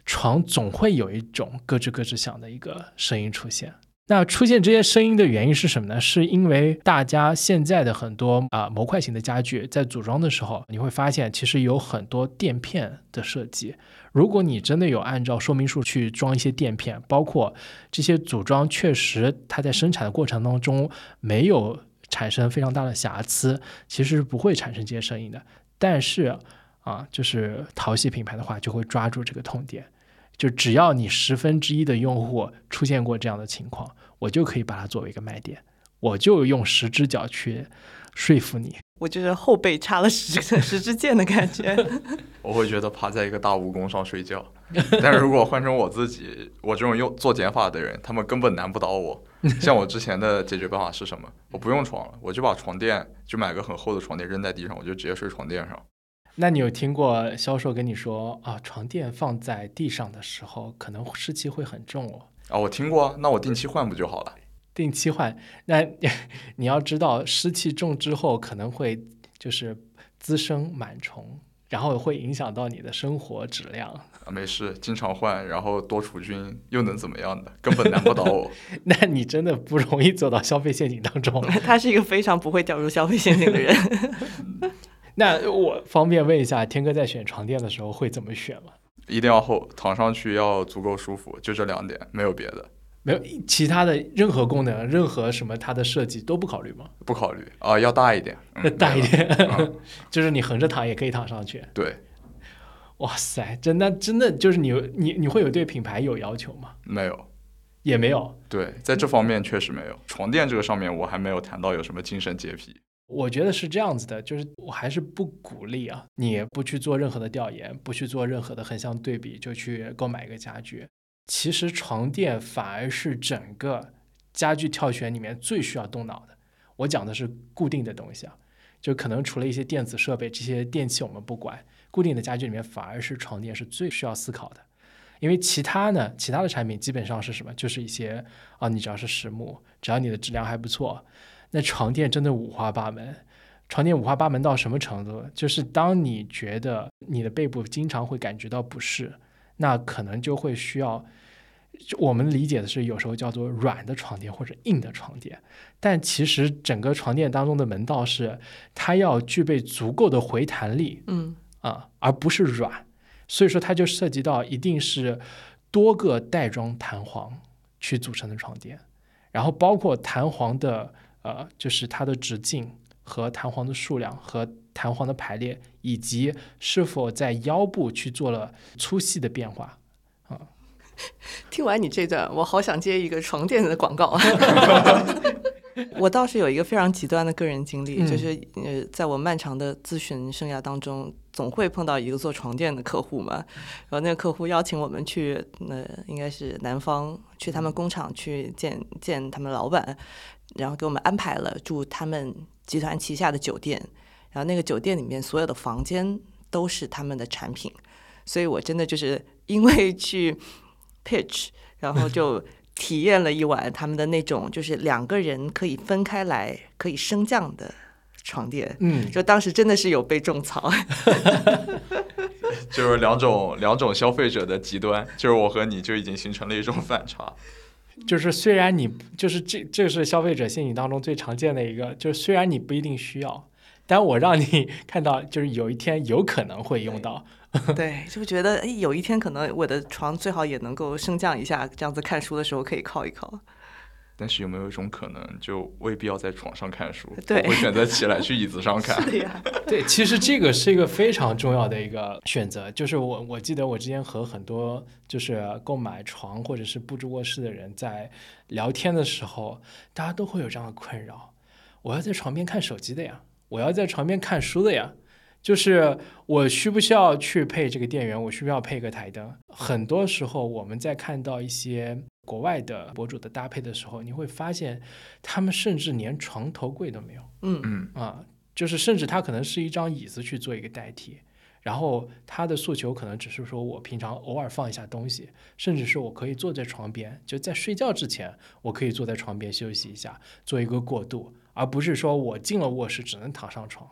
床总会有一种咯吱咯吱响的一个声音出现。那出现这些声音的原因是什么呢？是因为大家现在的很多啊、模块型的家具在组装的时候，你会发现其实有很多垫片的设计。如果你真的有按照说明书去装一些垫片，包括这些组装确实它在生产的过程当中没有产生非常大的瑕疵，其实是不会产生这些声音的。但是啊，就是淘系品牌的话，就会抓住这个痛点，就只要你十分之一的用户出现过这样的情况，我就可以把它作为一个卖点，我就用十只脚去说服你。我就是后背插了十十支箭的感觉。我会觉得趴在一个大蜈蚣上睡觉。但是如果换成我自己，我这种用做减法的人，他们根本难不倒我。像我之前的解决办法是什么？我不用床了，我就把床垫就买个很厚的床垫扔在地上，我就直接睡床垫上。那你有听过销售跟你说啊，床垫放在地上的时候，可能湿气会很重哦，啊，我听过啊，那我定期换不就好了？定期换。那 你要知道，湿气重之后可能会就是滋生螨虫，然后会影响到你的生活质量。啊，没事，经常换，然后多除菌，又能怎么样的？根本难不倒我。那你真的不容易走到消费陷阱当中。他是一个非常不会掉入消费陷阱的人。那我方便问一下，天哥在选床垫的时候会怎么选吗？一定要厚，躺上去要足够舒服，就这两点，没有别的，没有其他的任何功能、任何什么它的设计都不考虑吗？不考虑啊，要大一点，嗯、大一点，嗯 就是你横着躺也可以躺上去。对，哇塞，真的真的就是你你你会有对品牌有要求吗？没有。也没有。对，在这方面确实没有。床垫这个上面，我还没有谈到有什么精神洁癖。我觉得是这样子的，就是我还是不鼓励啊，你不去做任何的调研，不去做任何的横向对比，就去购买一个家具。其实床垫反而是整个家具挑选里面最需要动脑的。我讲的是固定的东西啊，就可能除了一些电子设备，这些电器我们不管，固定的家具里面反而是床垫是最需要思考的。因为其他呢，其他的产品基本上是什么？就是一些啊，你只要是实木，只要你的质量还不错，那床垫真的五花八门。床垫五花八门到什么程度？就是当你觉得你的背部经常会感觉到不适，那可能就会需要，我们理解的是有时候叫做软的床垫或者硬的床垫，但其实整个床垫当中的门道是它要具备足够的回弹力，嗯啊、而不是软。所以说，它就涉及到一定是多个袋装弹簧去组成的床垫，然后包括弹簧的呃，就是它的直径和弹簧的数量和弹簧的排列，以及是否在腰部去做了粗细的变化啊。听完你这段，我好想接一个床垫的广告啊！我倒是有一个非常极端的个人经历，嗯就是呃，在我漫长的咨询生涯当中，总会碰到一个做床垫的客户嘛，然后那个客户邀请我们去，呃，应该是南方，去他们工厂去见见他们老板，然后给我们安排了住他们集团旗下的酒店，然后那个酒店里面所有的房间都是他们的产品，所以我真的就是因为去 pitch，然后就体验了一晚他们的那种就是两个人可以分开来可以升降的床垫，嗯，就当时真的是有被种草。就是两种两种消费者的极端，就是我和你就已经形成了一种反差。就是虽然你就是这这是消费者心理当中最常见的一个，就是虽然你不一定需要，但我让你 看到，就是有一天有可能会用到。对，就觉得哎，有一天可能我的床最好也能够升降一下，这样子看书的时候可以靠一靠。但是有没有一种可能，就未必要在床上看书，对我会选择起来去椅子上看。对呀，对，其实这个是一个非常重要的一个选择。就是我我记得我之前和很多就是购买床或者是布置卧室的人在聊天的时候，大家都会有这样的困扰：我要在床边看手机的呀，我要在床边看书的呀。就是我需不需要去配这个电源？我需不需要配个台灯？很多时候我们在看到一些国外的博主的搭配的时候，你会发现他们甚至连床头柜都没有。嗯嗯，啊，就是甚至他可能是一张椅子去做一个代替，然后他的诉求可能只是说我平常偶尔放一下东西，甚至是我可以坐在床边，就在睡觉之前，我可以坐在床边休息一下，做一个过渡，而不是说我进了卧室只能躺上床。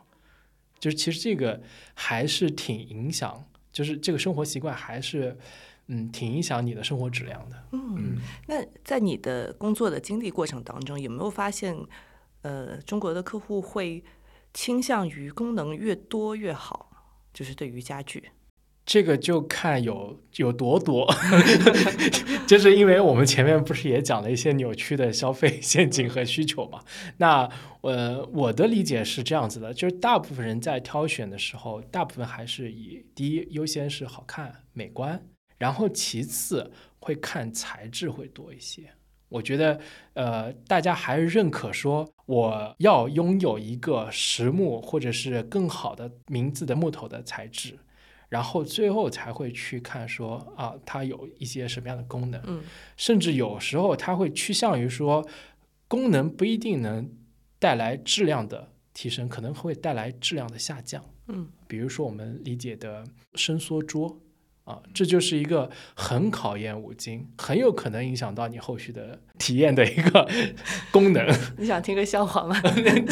就是其实这个还是挺影响，就是这个生活习惯还是嗯挺影响你的生活质量的。嗯，那在你的工作的经历过程当中，有没有发现，呃，中国的客户会倾向于功能越多越好？就是对于家具，这个就看有有多多，就是因为我们前面不是也讲了一些扭曲的消费 陷阱和需求嘛？那呃，我的理解是这样子的，就是大部分人在挑选的时候，大部分还是以第一优先是好看美观，然后其次会看材质会多一些。我觉得，呃，大家还是认可说我要拥有一个实木或者是更好的名字的木头的材质，然后最后才会去看说啊，它有一些什么样的功能，嗯甚至有时候它会趋向于说，功能不一定能带来质量的提升，可能会带来质量的下降。嗯比如说我们理解的伸缩桌啊，这就是一个很考验五金，很有可能影响到你后续的体验的一个 功能。你想听个笑话吗？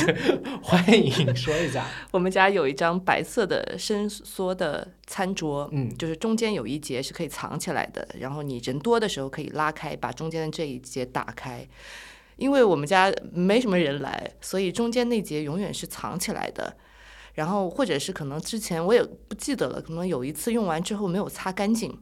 欢迎说一下。我们家有一张白色的伸缩的餐桌，嗯就是中间有一节是可以藏起来的，然后你人多的时候可以拉开，把中间的这一节打开。因为我们家没什么人来，所以中间那节永远是藏起来的。然后或者是可能之前我也不记得了，可能有一次用完之后没有擦干净，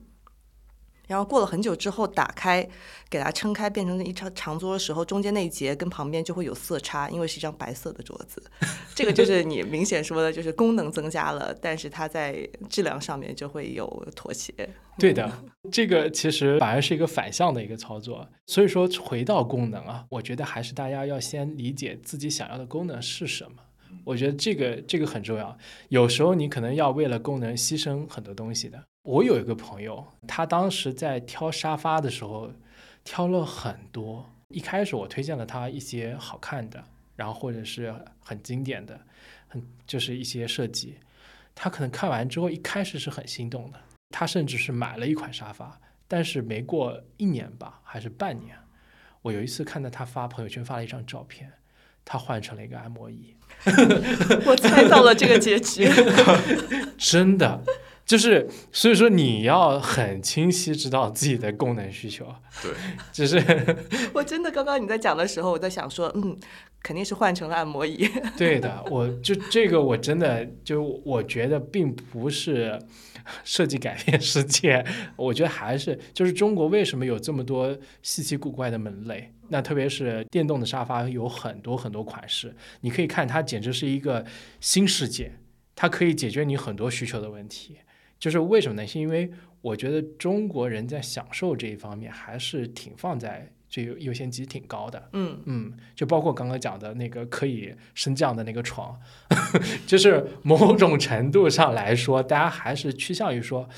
然后过了很久之后打开，给它撑开变成一张长桌的时候，中间那一节跟旁边就会有色差，因为是一张白色的桌子。这个就是你明显说的，就是功能增加了，但是它在质量上面就会有妥协。对的，这个其实反而是一个反向的一个操作。所以说，回到功能啊，我觉得还是大家要先理解自己想要的功能是什么。我觉得这个这个很重要。有时候你可能要为了功能牺牲很多东西的。我有一个朋友，他当时在挑沙发的时候，挑了很多。一开始我推荐了他一些好看的，然后或者是很经典的，很就是一些设计。他可能看完之后，一开始是很心动的。他甚至是买了一款沙发，但是没过一年吧，还是半年，我有一次看到他发朋友圈发了一张照片，他换成了一个按摩椅，我猜到了这个结局。真的。就是，所以说你要很清晰知道自己的功能需求，对，就是我真的刚刚你在讲的时候，我在想说，嗯，肯定是换成了按摩椅。对的，我就这个我真的就我觉得并不是设计改变世界，我觉得还是就是中国为什么有这么多稀奇古怪的门类？那特别是电动的沙发有很多很多款式，你可以看它简直是一个新世界，它可以解决你很多需求的问题。就是为什么呢？是因为我觉得中国人在享受这一方面还是挺放在这个优先级挺高的。嗯，嗯，就包括刚刚讲的那个可以升降的那个床，就是某种程度上来说，大家还是趋向于说，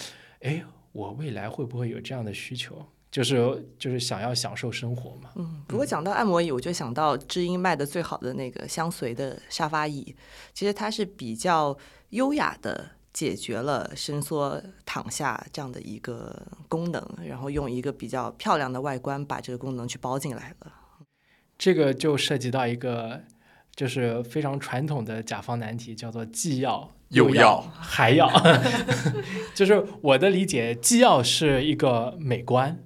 哎，我未来会不会有这样的需求？就是就是想要享受生活嘛。嗯，不过讲到按摩椅，我就想到知音卖的最好的那个相随的沙发椅，其实它是比较优雅的。解决了伸缩躺下这样的一个功能，然后用一个比较漂亮的外观把这个功能去包进来了。这个就涉及到一个就是非常传统的甲方难题，叫做既要又又要还要，就是我的理解，既要是一个美观，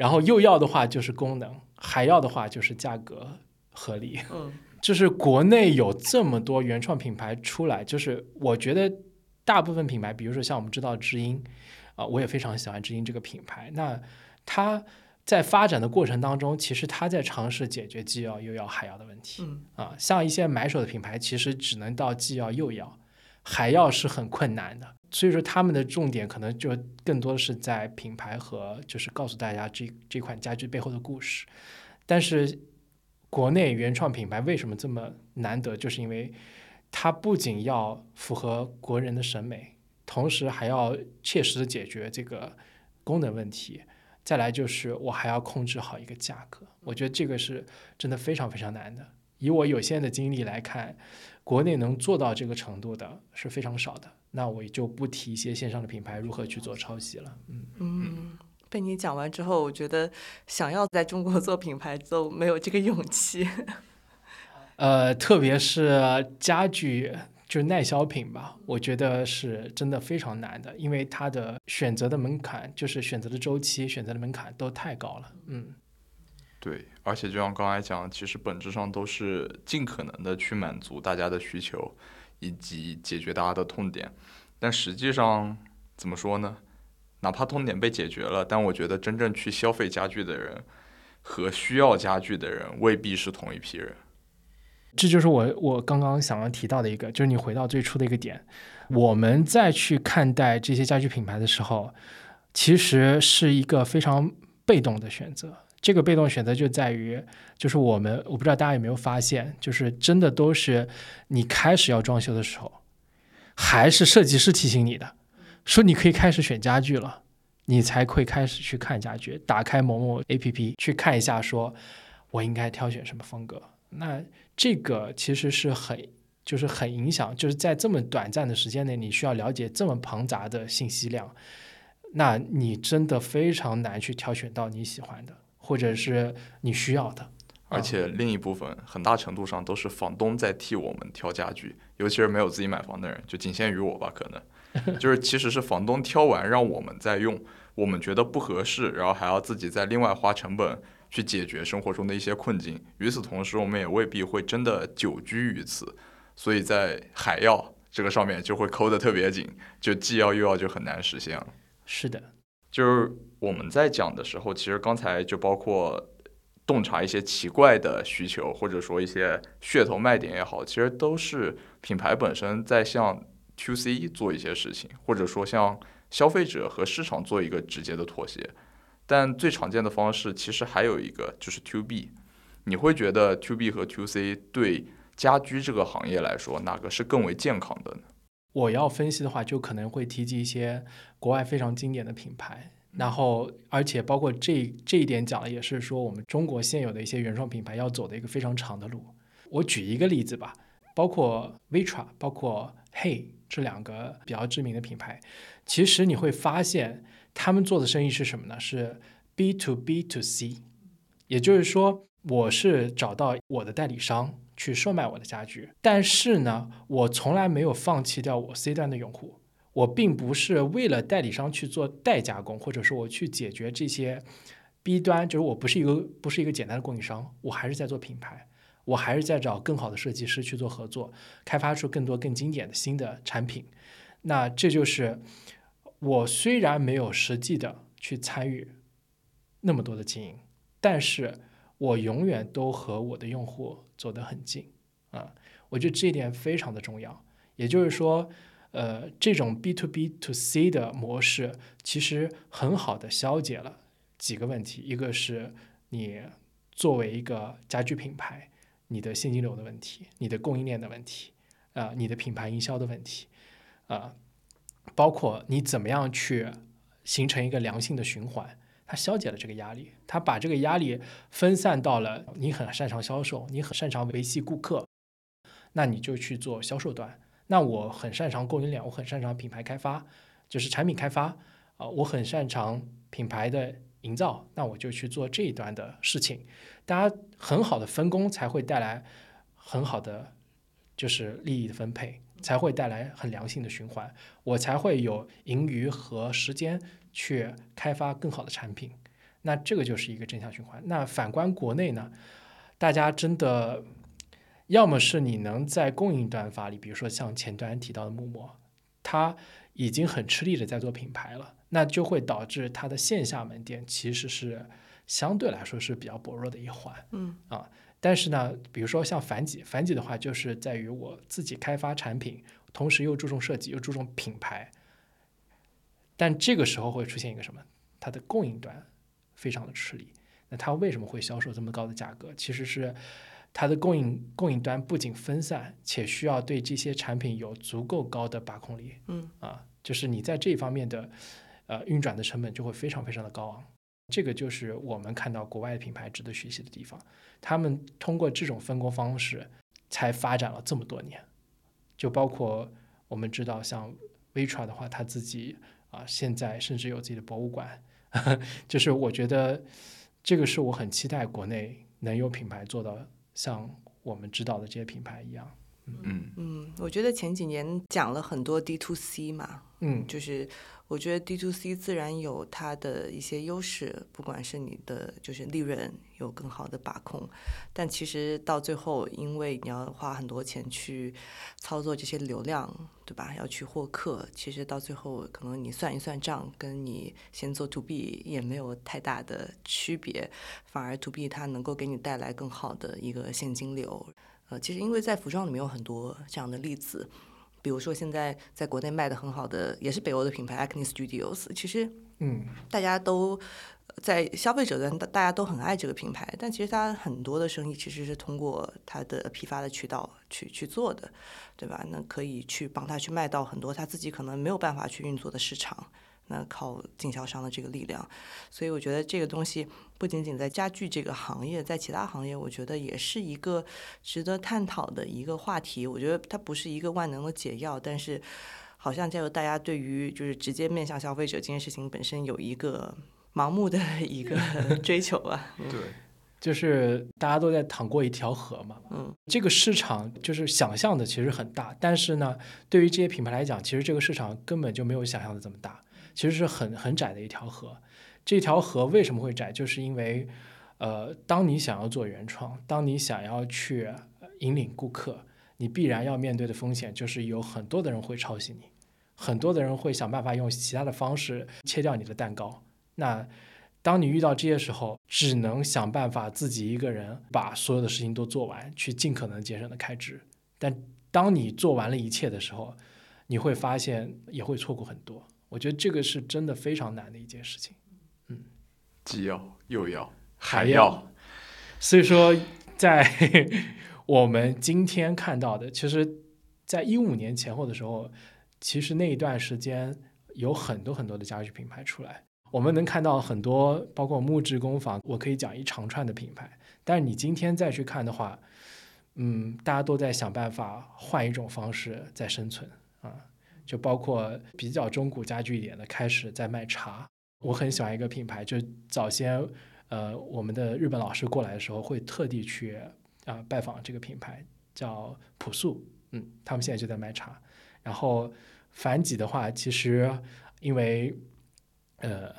然后又要的话就是功能，还要的话就是价格合理。嗯就是国内有这么多原创品牌出来，就是我觉得大部分品牌，比如说像我们知道知音，啊、我也非常喜欢知音这个品牌。那它在发展的过程当中，其实它在尝试解决既要又要还要的问题。嗯啊，像一些买手的品牌，其实只能到既要又要，还要是很困难的。所以说，他们的重点可能就更多的是在品牌和就是告诉大家这这款家具背后的故事。但是，国内原创品牌为什么这么难得？就是因为它不仅要符合国人的审美，同时还要切实的解决这个功能问题。再来就是我还要控制好一个价格，我觉得这个是真的非常非常难的。以我有限的经历来看，国内能做到这个程度的是非常少的。那我也就不提一些线上的品牌如何去做抄袭了。嗯，嗯，被你讲完之后，我觉得想要在中国做品牌都没有这个勇气。呃，特别是家具就是耐销品吧，我觉得是真的非常难的，因为它的选择的门槛，就是选择的周期、选择的门槛都太高了。嗯，对，而且就像刚才讲，其实本质上都是尽可能的去满足大家的需求，以及解决大家的痛点。但实际上怎么说呢？哪怕痛点被解决了，但我觉得真正去消费家具的人和需要家具的人未必是同一批人。这就是我我刚刚想要提到的一个，就是你回到最初的一个点，我们再去看待这些家具品牌的时候，其实是一个非常被动的选择。这个被动选择就在于，就是我们我不知道大家有没有发现，就是真的都是你开始要装修的时候，还是设计师提醒你的，说你可以开始选家具了，你才会开始去看家具，打开某某 APP 去看一下，说我应该挑选什么风格。那这个其实是很，就是很影响，就是在这么短暂的时间内，你需要了解这么庞杂的信息量，那你真的非常难去挑选到你喜欢的，或者是你需要的。而且另一部分很大程度上都是房东在替我们挑家具，尤其是没有自己买房的人，就仅限于我吧，可能 就是其实是房东挑完让我们再用，我们觉得不合适，然后还要自己再另外花成本去解决生活中的一些困境。与此同时，我们也未必会真的久居于此，所以在海要这个上面就会抠得特别紧，就既要又要就很难实现了。是的，就是我们在讲的时候，其实刚才就包括洞察一些奇怪的需求，或者说一些噱头卖点也好，其实都是品牌本身在向 to C 做一些事情，或者说向消费者和市场做一个直接的妥协。但最常见的方式其实还有一个，就是 to B。你会觉得 to B 和 to C 对家居这个行业来说，哪个是更为健康的呢？我要分析的话，就可能会提及一些国外非常经典的品牌，然后而且包括这这一点讲的也是说我们中国现有的一些原创品牌要走的一个非常长的路。我举一个例子吧，包括 Vitra，包括 Hey 这两个比较知名的品牌，其实你会发现他们做的生意是什么呢？是 B to B to C，也就是说，我是找到我的代理商去售卖我的家具，但是呢，我从来没有放弃掉我 C 端的用户。我并不是为了代理商去做代加工，或者说我去解决这些 B 端，就是我不是一个不是一个简单的供应商，我还是在做品牌，我还是在找更好的设计师去做合作，开发出更多更经典的新的产品。那这就是我虽然没有实际的去参与那么多的经营，但是我永远都和我的用户走得很近啊，我觉得这一点非常的重要。也就是说，呃，这种 B to B to C 的模式其实很好的消解了几个问题，一个是你作为一个家居品牌，你的现金流的问题，你的供应链的问题，啊、你的品牌营销的问题，啊、包括你怎么样去形成一个良性的循环。它消解了这个压力，它把这个压力分散到了你很擅长销售，你很擅长维系顾客，那你就去做销售端。那我很擅长供应链，我很擅长品牌开发，就是产品开发啊、我很擅长品牌的营造，那我就去做这一端的事情。大家很好的分工才会带来很好的就是利益的分配，才会带来很良性的循环，我才会有盈余和时间去开发更好的产品。那这个就是一个正向循环。那反观国内呢，大家真的要么是你能在供应端发力，比如说像前端提到的木墨，它已经很吃力的在做品牌了，那就会导致它的线下门店其实是相对来说是比较薄弱的一环。嗯啊，但是呢，比如说像反几，反几的话就是在于我自己开发产品，同时又注重设计，又注重品牌。但这个时候会出现一个什么？它的供应端非常的吃力。那它为什么会销售这么高的价格？其实是它的供应供应端不仅分散，且需要对这些产品有足够高的把控力。嗯啊，就是你在这方面的呃运转的成本就会非常非常的高昂。这个就是我们看到国外的品牌值得学习的地方。他们通过这种分工方式，才发展了这么多年。就包括我们知道，像 Vitra 的话，他自己啊，现在甚至有自己的博物馆。就是我觉得这个是我很期待国内能有品牌做到像我们知道的这些品牌一样。嗯嗯，我觉得前几年讲了很多 D to C 嘛，嗯，就是我觉得 D to C 自然有它的一些优势，不管是你的就是利润有更好的把控，但其实到最后，因为你要花很多钱去操作这些流量，对吧？要去获客，其实到最后可能你算一算账，跟你先做 To B 也没有太大的区别，反而 To B 它能够给你带来更好的一个现金流。呃，其实因为在服装里面有很多这样的例子，比如说现在在国内卖的很好的，也是北欧的品牌 Acne Studios，其实嗯大家都在消费者端，大大家都很爱这个品牌，但其实它很多的生意其实是通过它的批发的渠道去去做的，对吧？那可以去帮他去卖到很多他自己可能没有办法去运作的市场。那靠经销商的这个力量，所以我觉得这个东西不仅仅在家具这个行业，在其他行业，我觉得也是一个值得探讨的一个话题。我觉得它不是一个万能的解药，但是好像就大家对于就是直接面向消费者这件事情本身有一个盲目的一个 追求吧。对，就是大家都在淌过一条河嘛。嗯这个市场就是想象的其实很大，但是呢，对于这些品牌来讲，其实这个市场根本就没有想象的这么大，其实是很很窄的一条河。这条河为什么会窄？就是因为，呃，当你想要做原创，当你想要去引领顾客，你必然要面对的风险就是有很多的人会抄袭你，很多的人会想办法用其他的方式切掉你的蛋糕。那当你遇到这些时候，只能想办法自己一个人把所有的事情都做完，去尽可能节省的开支。但当你做完了一切的时候，你会发现也会错过很多。我觉得这个是真的非常难的一件事情。嗯。既要又要还要，要。所以说，在 我们今天看到的，其实，在一五年前后的时候，其实那一段时间有很多很多的家具品牌出来，我们能看到很多，包括木质工坊，我可以讲一长串的品牌。但是你今天再去看的话，嗯，大家都在想办法换一种方式在生存啊，就包括比较中古家具一点的，开始在卖茶。我很喜欢一个品牌，就早先呃，我们的日本老师过来的时候，会特地去啊、拜访这个品牌，叫朴素，嗯，他们现在就在卖茶。然后反几的话，其实因为呃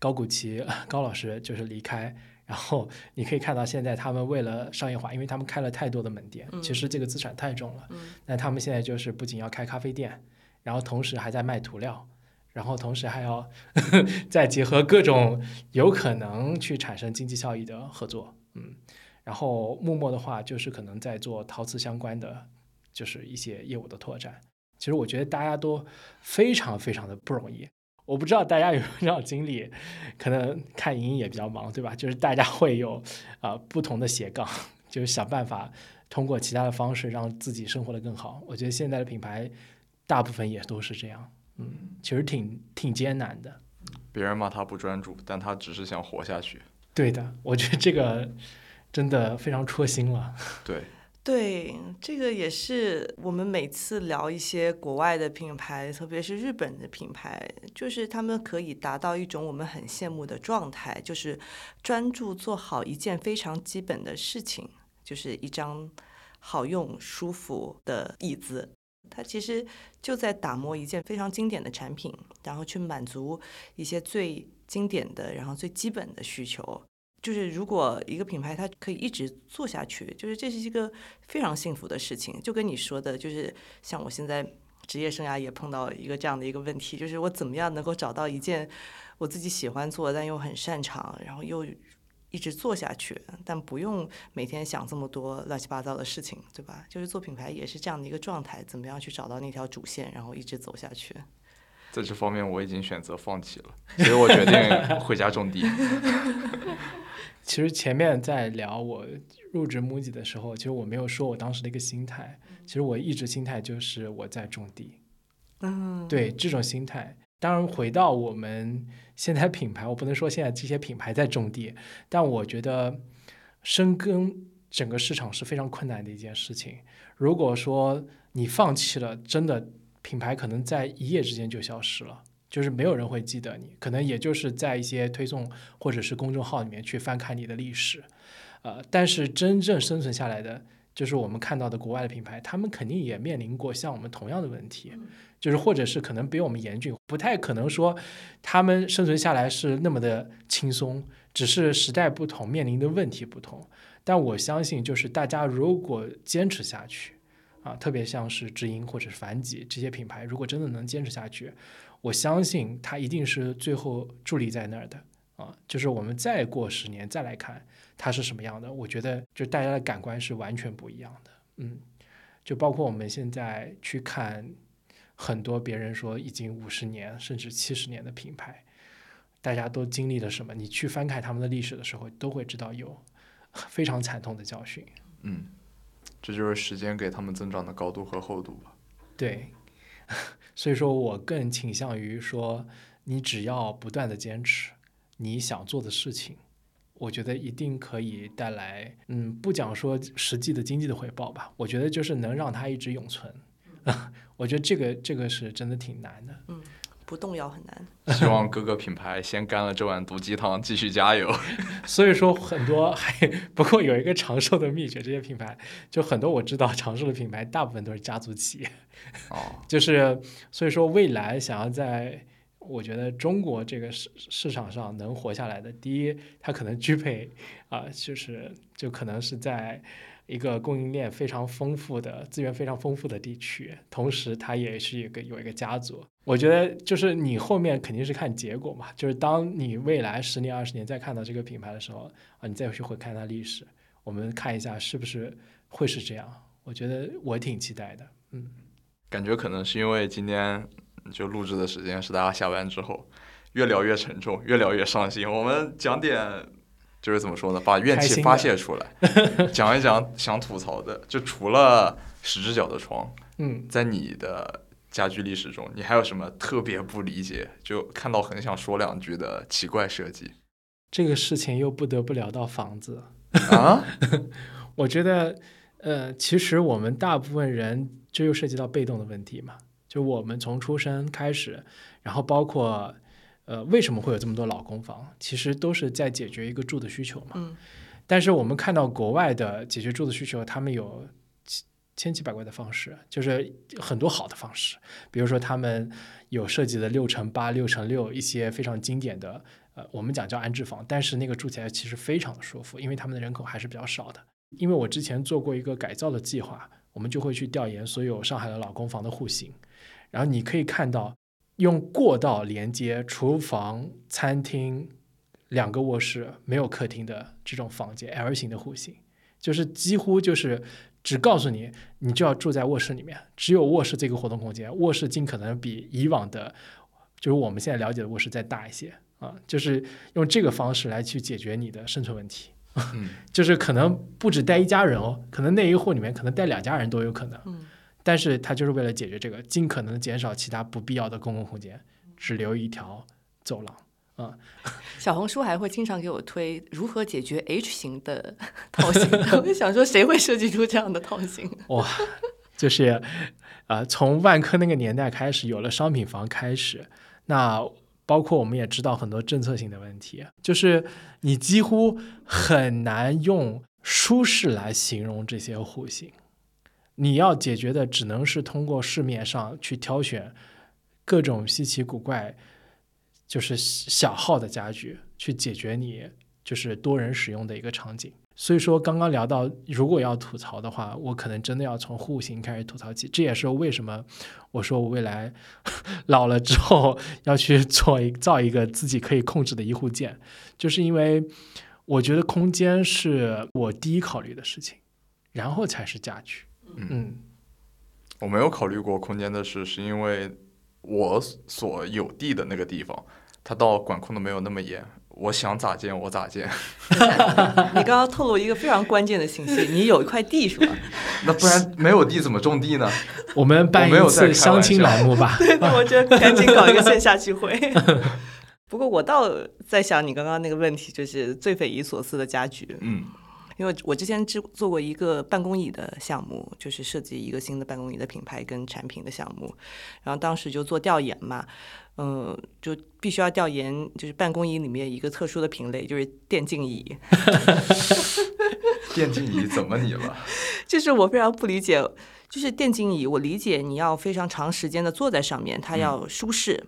高古奇高老师就是离开，然后你可以看到现在他们为了商业化，因为他们开了太多的门店，嗯其实这个资产太重了。嗯那他们现在就是不仅要开咖啡店，然后同时还在卖涂料，然后同时还要 再结合各种有可能去产生经济效益的合作，嗯，然后木墨的话就是可能在做陶瓷相关的，就是一些业务的拓展。其实我觉得大家都非常非常的不容易。我不知道大家有没有这样经历，可能看莹莹也比较忙，对吧？就是大家会有啊、不同的斜杠，就是想办法通过其他的方式让自己生活的更好。我觉得现在的品牌大部分也都是这样，嗯，其实挺挺艰难的。别人骂他不专注，但他只是想活下去。对的，我觉得这个真的非常戳心了。对，对，这个也是我们每次聊一些国外的品牌，特别是日本的品牌，就是他们可以达到一种我们很羡慕的状态，就是专注做好一件非常基本的事情，就是一张好用、舒服的椅子。它其实就在打磨一件非常经典的产品，然后去满足一些最经典的，然后最基本的需求。就是如果一个品牌它可以一直做下去，就是这是一个非常幸福的事情。就跟你说的，就是像我现在职业生涯也碰到一个这样的一个问题，就是我怎么样能够找到一件我自己喜欢做但又很擅长，然后又一直做下去，但不用每天想这么多乱七八糟的事情，对吧？就是做品牌也是这样的一个状态，怎么样去找到那条主线，然后一直走下去。在这方面我已经选择放弃了，所以我决定回家种地。其实前面在聊我入职 MUJI 的时候，其实我没有说我当时的一个心态。其实我一直心态就是我在种地，嗯，对这种心态。当然，回到我们现在品牌，我不能说现在这些品牌在种地，但我觉得深耕整个市场是非常困难的一件事情。如果说你放弃了，真的品牌可能在一夜之间就消失了。就是没有人会记得你，可能也就是在一些推送或者是公众号里面去翻看你的历史，呃，但是真正生存下来的，就是我们看到的国外的品牌，他们肯定也面临过像我们同样的问题，就是或者是可能比我们严峻，不太可能说他们生存下来是那么的轻松，只是时代不同，面临的问题不同。但我相信，就是大家如果坚持下去，啊，特别像是知音或者是凡几这些品牌，如果真的能坚持下去。我相信它一定是最后伫立在那儿的啊，就是我们再过十年再来看它是什么样的，我觉得就大家的感官是完全不一样的。嗯，就包括我们现在去看很多别人说已经五十年甚至七十年的品牌，大家都经历了什么？你去翻看他们的历史的时候，都会知道有非常惨痛的教训。嗯，这就是时间给他们增长的高度和厚度吧。对。所以说我更倾向于说，你只要不断的坚持你想做的事情，我觉得一定可以带来，嗯，不讲说实际的经济的回报吧，我觉得就是能让它一直永存。我觉得这个这个是真的挺难的。嗯。不动摇很难。希望各个品牌先干了这碗毒鸡汤，继续加油。所以说很多还不过有一个长寿的秘诀，这些品牌就很多我知道长寿的品牌，大部分都是家族企业。哦，就是所以说未来想要在我觉得中国这个市市场上能活下来的，第一，它可能具备啊，就是就可能是在。一个供应链非常丰富的资源非常丰富的地区，同时它也是一个有一个家族。我觉得就是你后面肯定是看结果嘛，就是当你未来十年二十年再看到这个品牌的时候啊，你再去回看它历史，我们看一下是不是会是这样。我觉得我挺期待的，嗯。感觉可能是因为今天就录制的时间是大家下班之后，越聊越沉重，越聊越伤心。我们讲点。就是怎么说呢？把怨气发泄出来，讲一讲想吐槽的。就除了十只脚的床，嗯，在你的家居历史中，你还有什么特别不理解？就看到很想说两句的奇怪设计。这个事情又不得不聊到房子啊。我觉得，呃，其实我们大部分人，这又涉及到被动的问题嘛。就我们从出生开始，然后包括。呃，为什么会有这么多老公房？其实都是在解决一个住的需求嘛。嗯。但是我们看到国外的解决住的需求，他们有千奇百怪的方式，就是很多好的方式。比如说，他们有设计的六乘八、六乘六一些非常经典的，呃，我们讲叫安置房，但是那个住起来其实非常的舒服，因为他们的人口还是比较少的。因为我之前做过一个改造的计划，我们就会去调研所有上海的老公房的户型，然后你可以看到。用过道连接厨房、餐厅两个卧室，没有客厅的这种房间，L 型的户型，就是几乎就是只告诉你，你就要住在卧室里面，只有卧室这个活动空间，卧室尽可能比以往的，就是我们现在了解的卧室再大一些啊，就是用这个方式来去解决你的生存问题，就是可能不止带一家人哦，可能那一户里面可能带两家人都有可能。但是它就是为了解决这个，尽可能减少其他不必要的公共空间，只留一条走廊。啊，小红书还会经常给我推如何解决 H 型的套型，我就想说谁会设计出这样的套型？哇，就是呃，从万科那个年代开始有了商品房开始，那包括我们也知道很多政策性的问题，就是你几乎很难用舒适来形容这些户型。你要解决的只能是通过市面上去挑选各种稀奇古怪，就是小号的家具，去解决你就是多人使用的一个场景。所以说，刚刚聊到，如果要吐槽的话，我可能真的要从户型开始吐槽起。这也是为什么我说我未来 老了之后要去做一造一个自己可以控制的一户建，就是因为我觉得空间是我第一考虑的事情，然后才是家具。嗯，我没有考虑过空间的事，是因为我所有地的那个地方，它倒管控的没有那么严。我想咋建我咋建。你刚刚透露一个非常关键的信息，你有一块地是吧？那不然没有地怎么种地呢？我们办一次相亲栏目吧。对，那我觉得赶紧搞一个线下聚会。不过我倒在想你刚刚那个问题，就是最匪夷所思的家具。嗯，因为我之前制做过一个办公椅的项目，就是设计一个新的办公椅的品牌跟产品的项目，然后当时就做调研嘛。嗯，就必须要调研，就是办公椅里面一个特殊的品类，就是电竞椅。电竞椅怎么你了？就是我非常不理解，就是电竞椅，我理解你要非常长时间的坐在上面，它要舒适。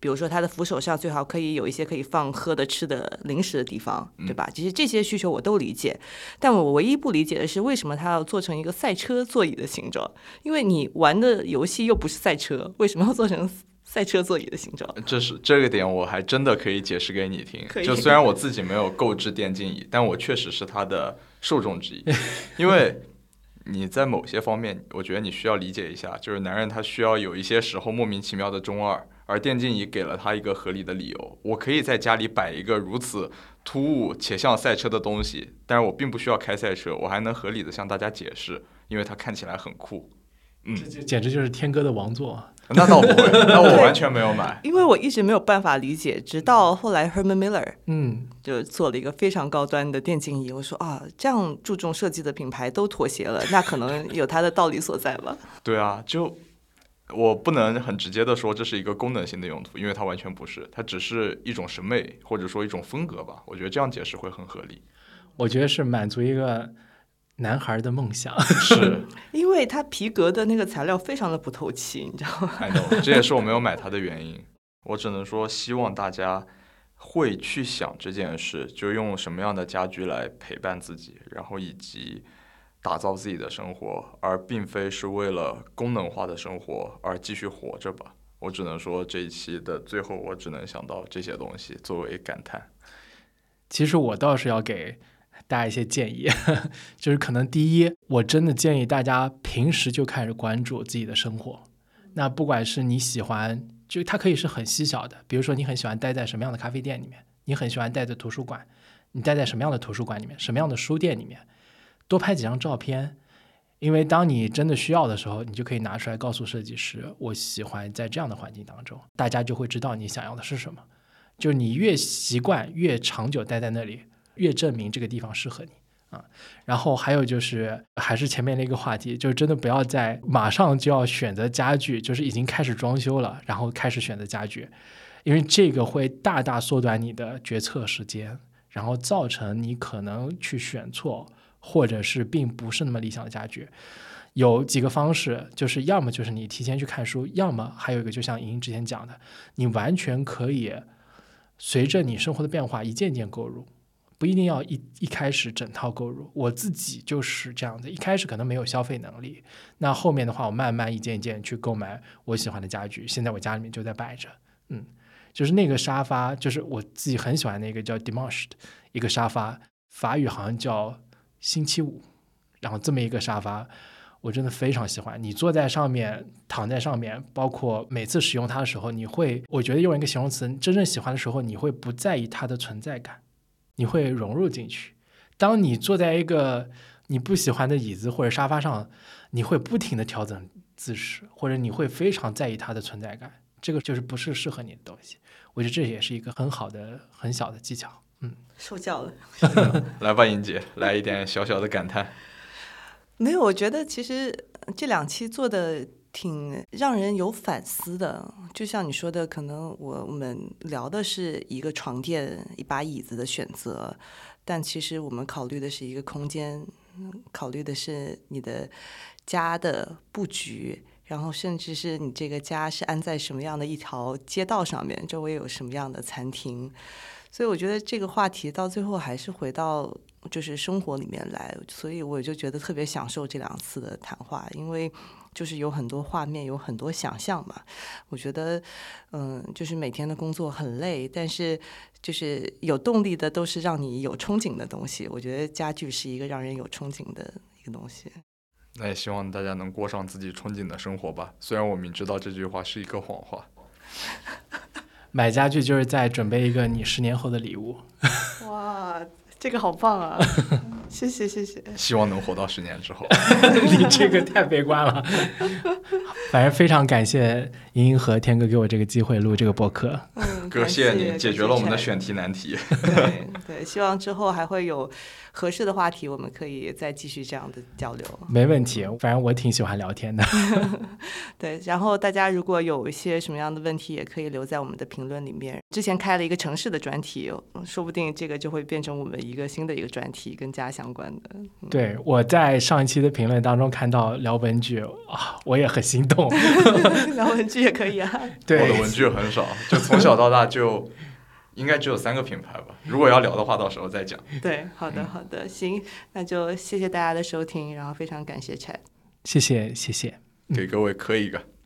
比如说它的扶手上最好可以有一些可以放喝的、吃的、零食的地方，对吧？其实这些需求我都理解，但我唯一不理解的是，为什么它要做成一个赛车座椅的形状？因为你玩的游戏又不是赛车，为什么要做成？赛车座椅的形状，这是这个点，我还真的可以解释给你听。就虽然我自己没有购置电竞椅，但我确实是它的受众之一。因为你在某些方面，我觉得你需要理解一下，就是男人他需要有一些时候莫名其妙的中二，而电竞椅给了他一个合理的理由。我可以在家里摆一个如此突兀且像赛车的东西，但是我并不需要开赛车，我还能合理的向大家解释，因为它看起来很酷。嗯，这简直就是天哥的王座。那倒不会，那我完全没有买，因为我一直没有办法理解，直到后来 Herman Miller，嗯，就做了一个非常高端的电竞椅，我说啊，这样注重设计的品牌都妥协了，那可能有它的道理所在吧？对啊，就我不能很直接的说这是一个功能性的用途，因为它完全不是，它只是一种审美或者说一种风格吧，我觉得这样解释会很合理。我觉得是满足一个。男孩的梦想 是，因为它皮革的那个材料非常的不透气，你知道吗？这也是我没有买它的原因。我只能说，希望大家会去想这件事，就用什么样的家居来陪伴自己，然后以及打造自己的生活，而并非是为了功能化的生活而继续活着吧。我只能说，这一期的最后，我只能想到这些东西作为感叹。其实我倒是要给。大家一些建议，就是可能第一，我真的建议大家平时就开始关注自己的生活。那不管是你喜欢，就它可以是很细小的，比如说你很喜欢待在什么样的咖啡店里面，你很喜欢待在图书馆，你待在什么样的图书馆里面，什么样的书店里面，多拍几张照片，因为当你真的需要的时候，你就可以拿出来告诉设计师，我喜欢在这样的环境当中，大家就会知道你想要的是什么。就你越习惯，越长久待在那里。越证明这个地方适合你啊，然后还有就是，还是前面那个话题，就是真的不要在马上就要选择家具，就是已经开始装修了，然后开始选择家具，因为这个会大大缩短你的决策时间，然后造成你可能去选错，或者是并不是那么理想的家具。有几个方式，就是要么就是你提前去看书，要么还有一个就像莹莹之前讲的，你完全可以随着你生活的变化一件件购入。不一定要一一开始整套购入，我自己就是这样的，一开始可能没有消费能力，那后面的话，我慢慢一件一件去购买我喜欢的家具，现在我家里面就在摆着，嗯，就是那个沙发，就是我自己很喜欢那个叫 Dimanche 的一个沙发，法语好像叫星期五，然后这么一个沙发，我真的非常喜欢，你坐在上面，躺在上面，包括每次使用它的时候，你会，我觉得用一个形容词，真正喜欢的时候，你会不在意它的存在感。你会融入进去。当你坐在一个你不喜欢的椅子或者沙发上，你会不停的调整姿势，或者你会非常在意它的存在感。这个就是不是适合你的东西。我觉得这也是一个很好的、很小的技巧。嗯，受教了。来吧，英姐，来一点小小的感叹。没有，我觉得其实这两期做的。挺让人有反思的，就像你说的，可能我们聊的是一个床垫、一把椅子的选择，但其实我们考虑的是一个空间考虑的是你的家的布局，然后甚至是你这个家是安在什么样的一条街道上面，周围有什么样的餐厅。所以我觉得这个话题到最后还是回到就是生活里面来，所以我就觉得特别享受这两次的谈话，因为就是有很多画面，有很多想象嘛。我觉得，嗯，就是每天的工作很累，但是就是有动力的都是让你有憧憬的东西。我觉得家具是一个让人有憧憬的一个东西。那也希望大家能过上自己憧憬的生活吧。虽然我明知道这句话是一个谎话。买家具就是在准备一个你十年后的礼物。哇，这个好棒啊！谢谢谢谢。希望能活到十年之后。你这个太悲观了。反正非常感谢莹莹和天哥给我这个机会录这个播客。嗯，哥，谢谢你你解决了我们的选题难题。对对，希望之后还会有合适的话题，我们可以再继续这样的交流。没问题，反正我挺喜欢聊天的。对，然后大家如果有一些什么样的问题，也可以留在我们的评论里面。之前开了一个城市的专题，说不定这个就会变成我们一个新的一个专题，跟家相关的。对，我在上一期的评论当中看到聊文具啊，我也很心动。聊文具也可以啊。对，我的文具很少，就从小到大就应该只有三个品牌吧。如果要聊的话，到时候再讲。对，好的好的，行，那就谢谢大家的收听，然后非常感谢 Chat。谢谢谢谢，给各位磕一个。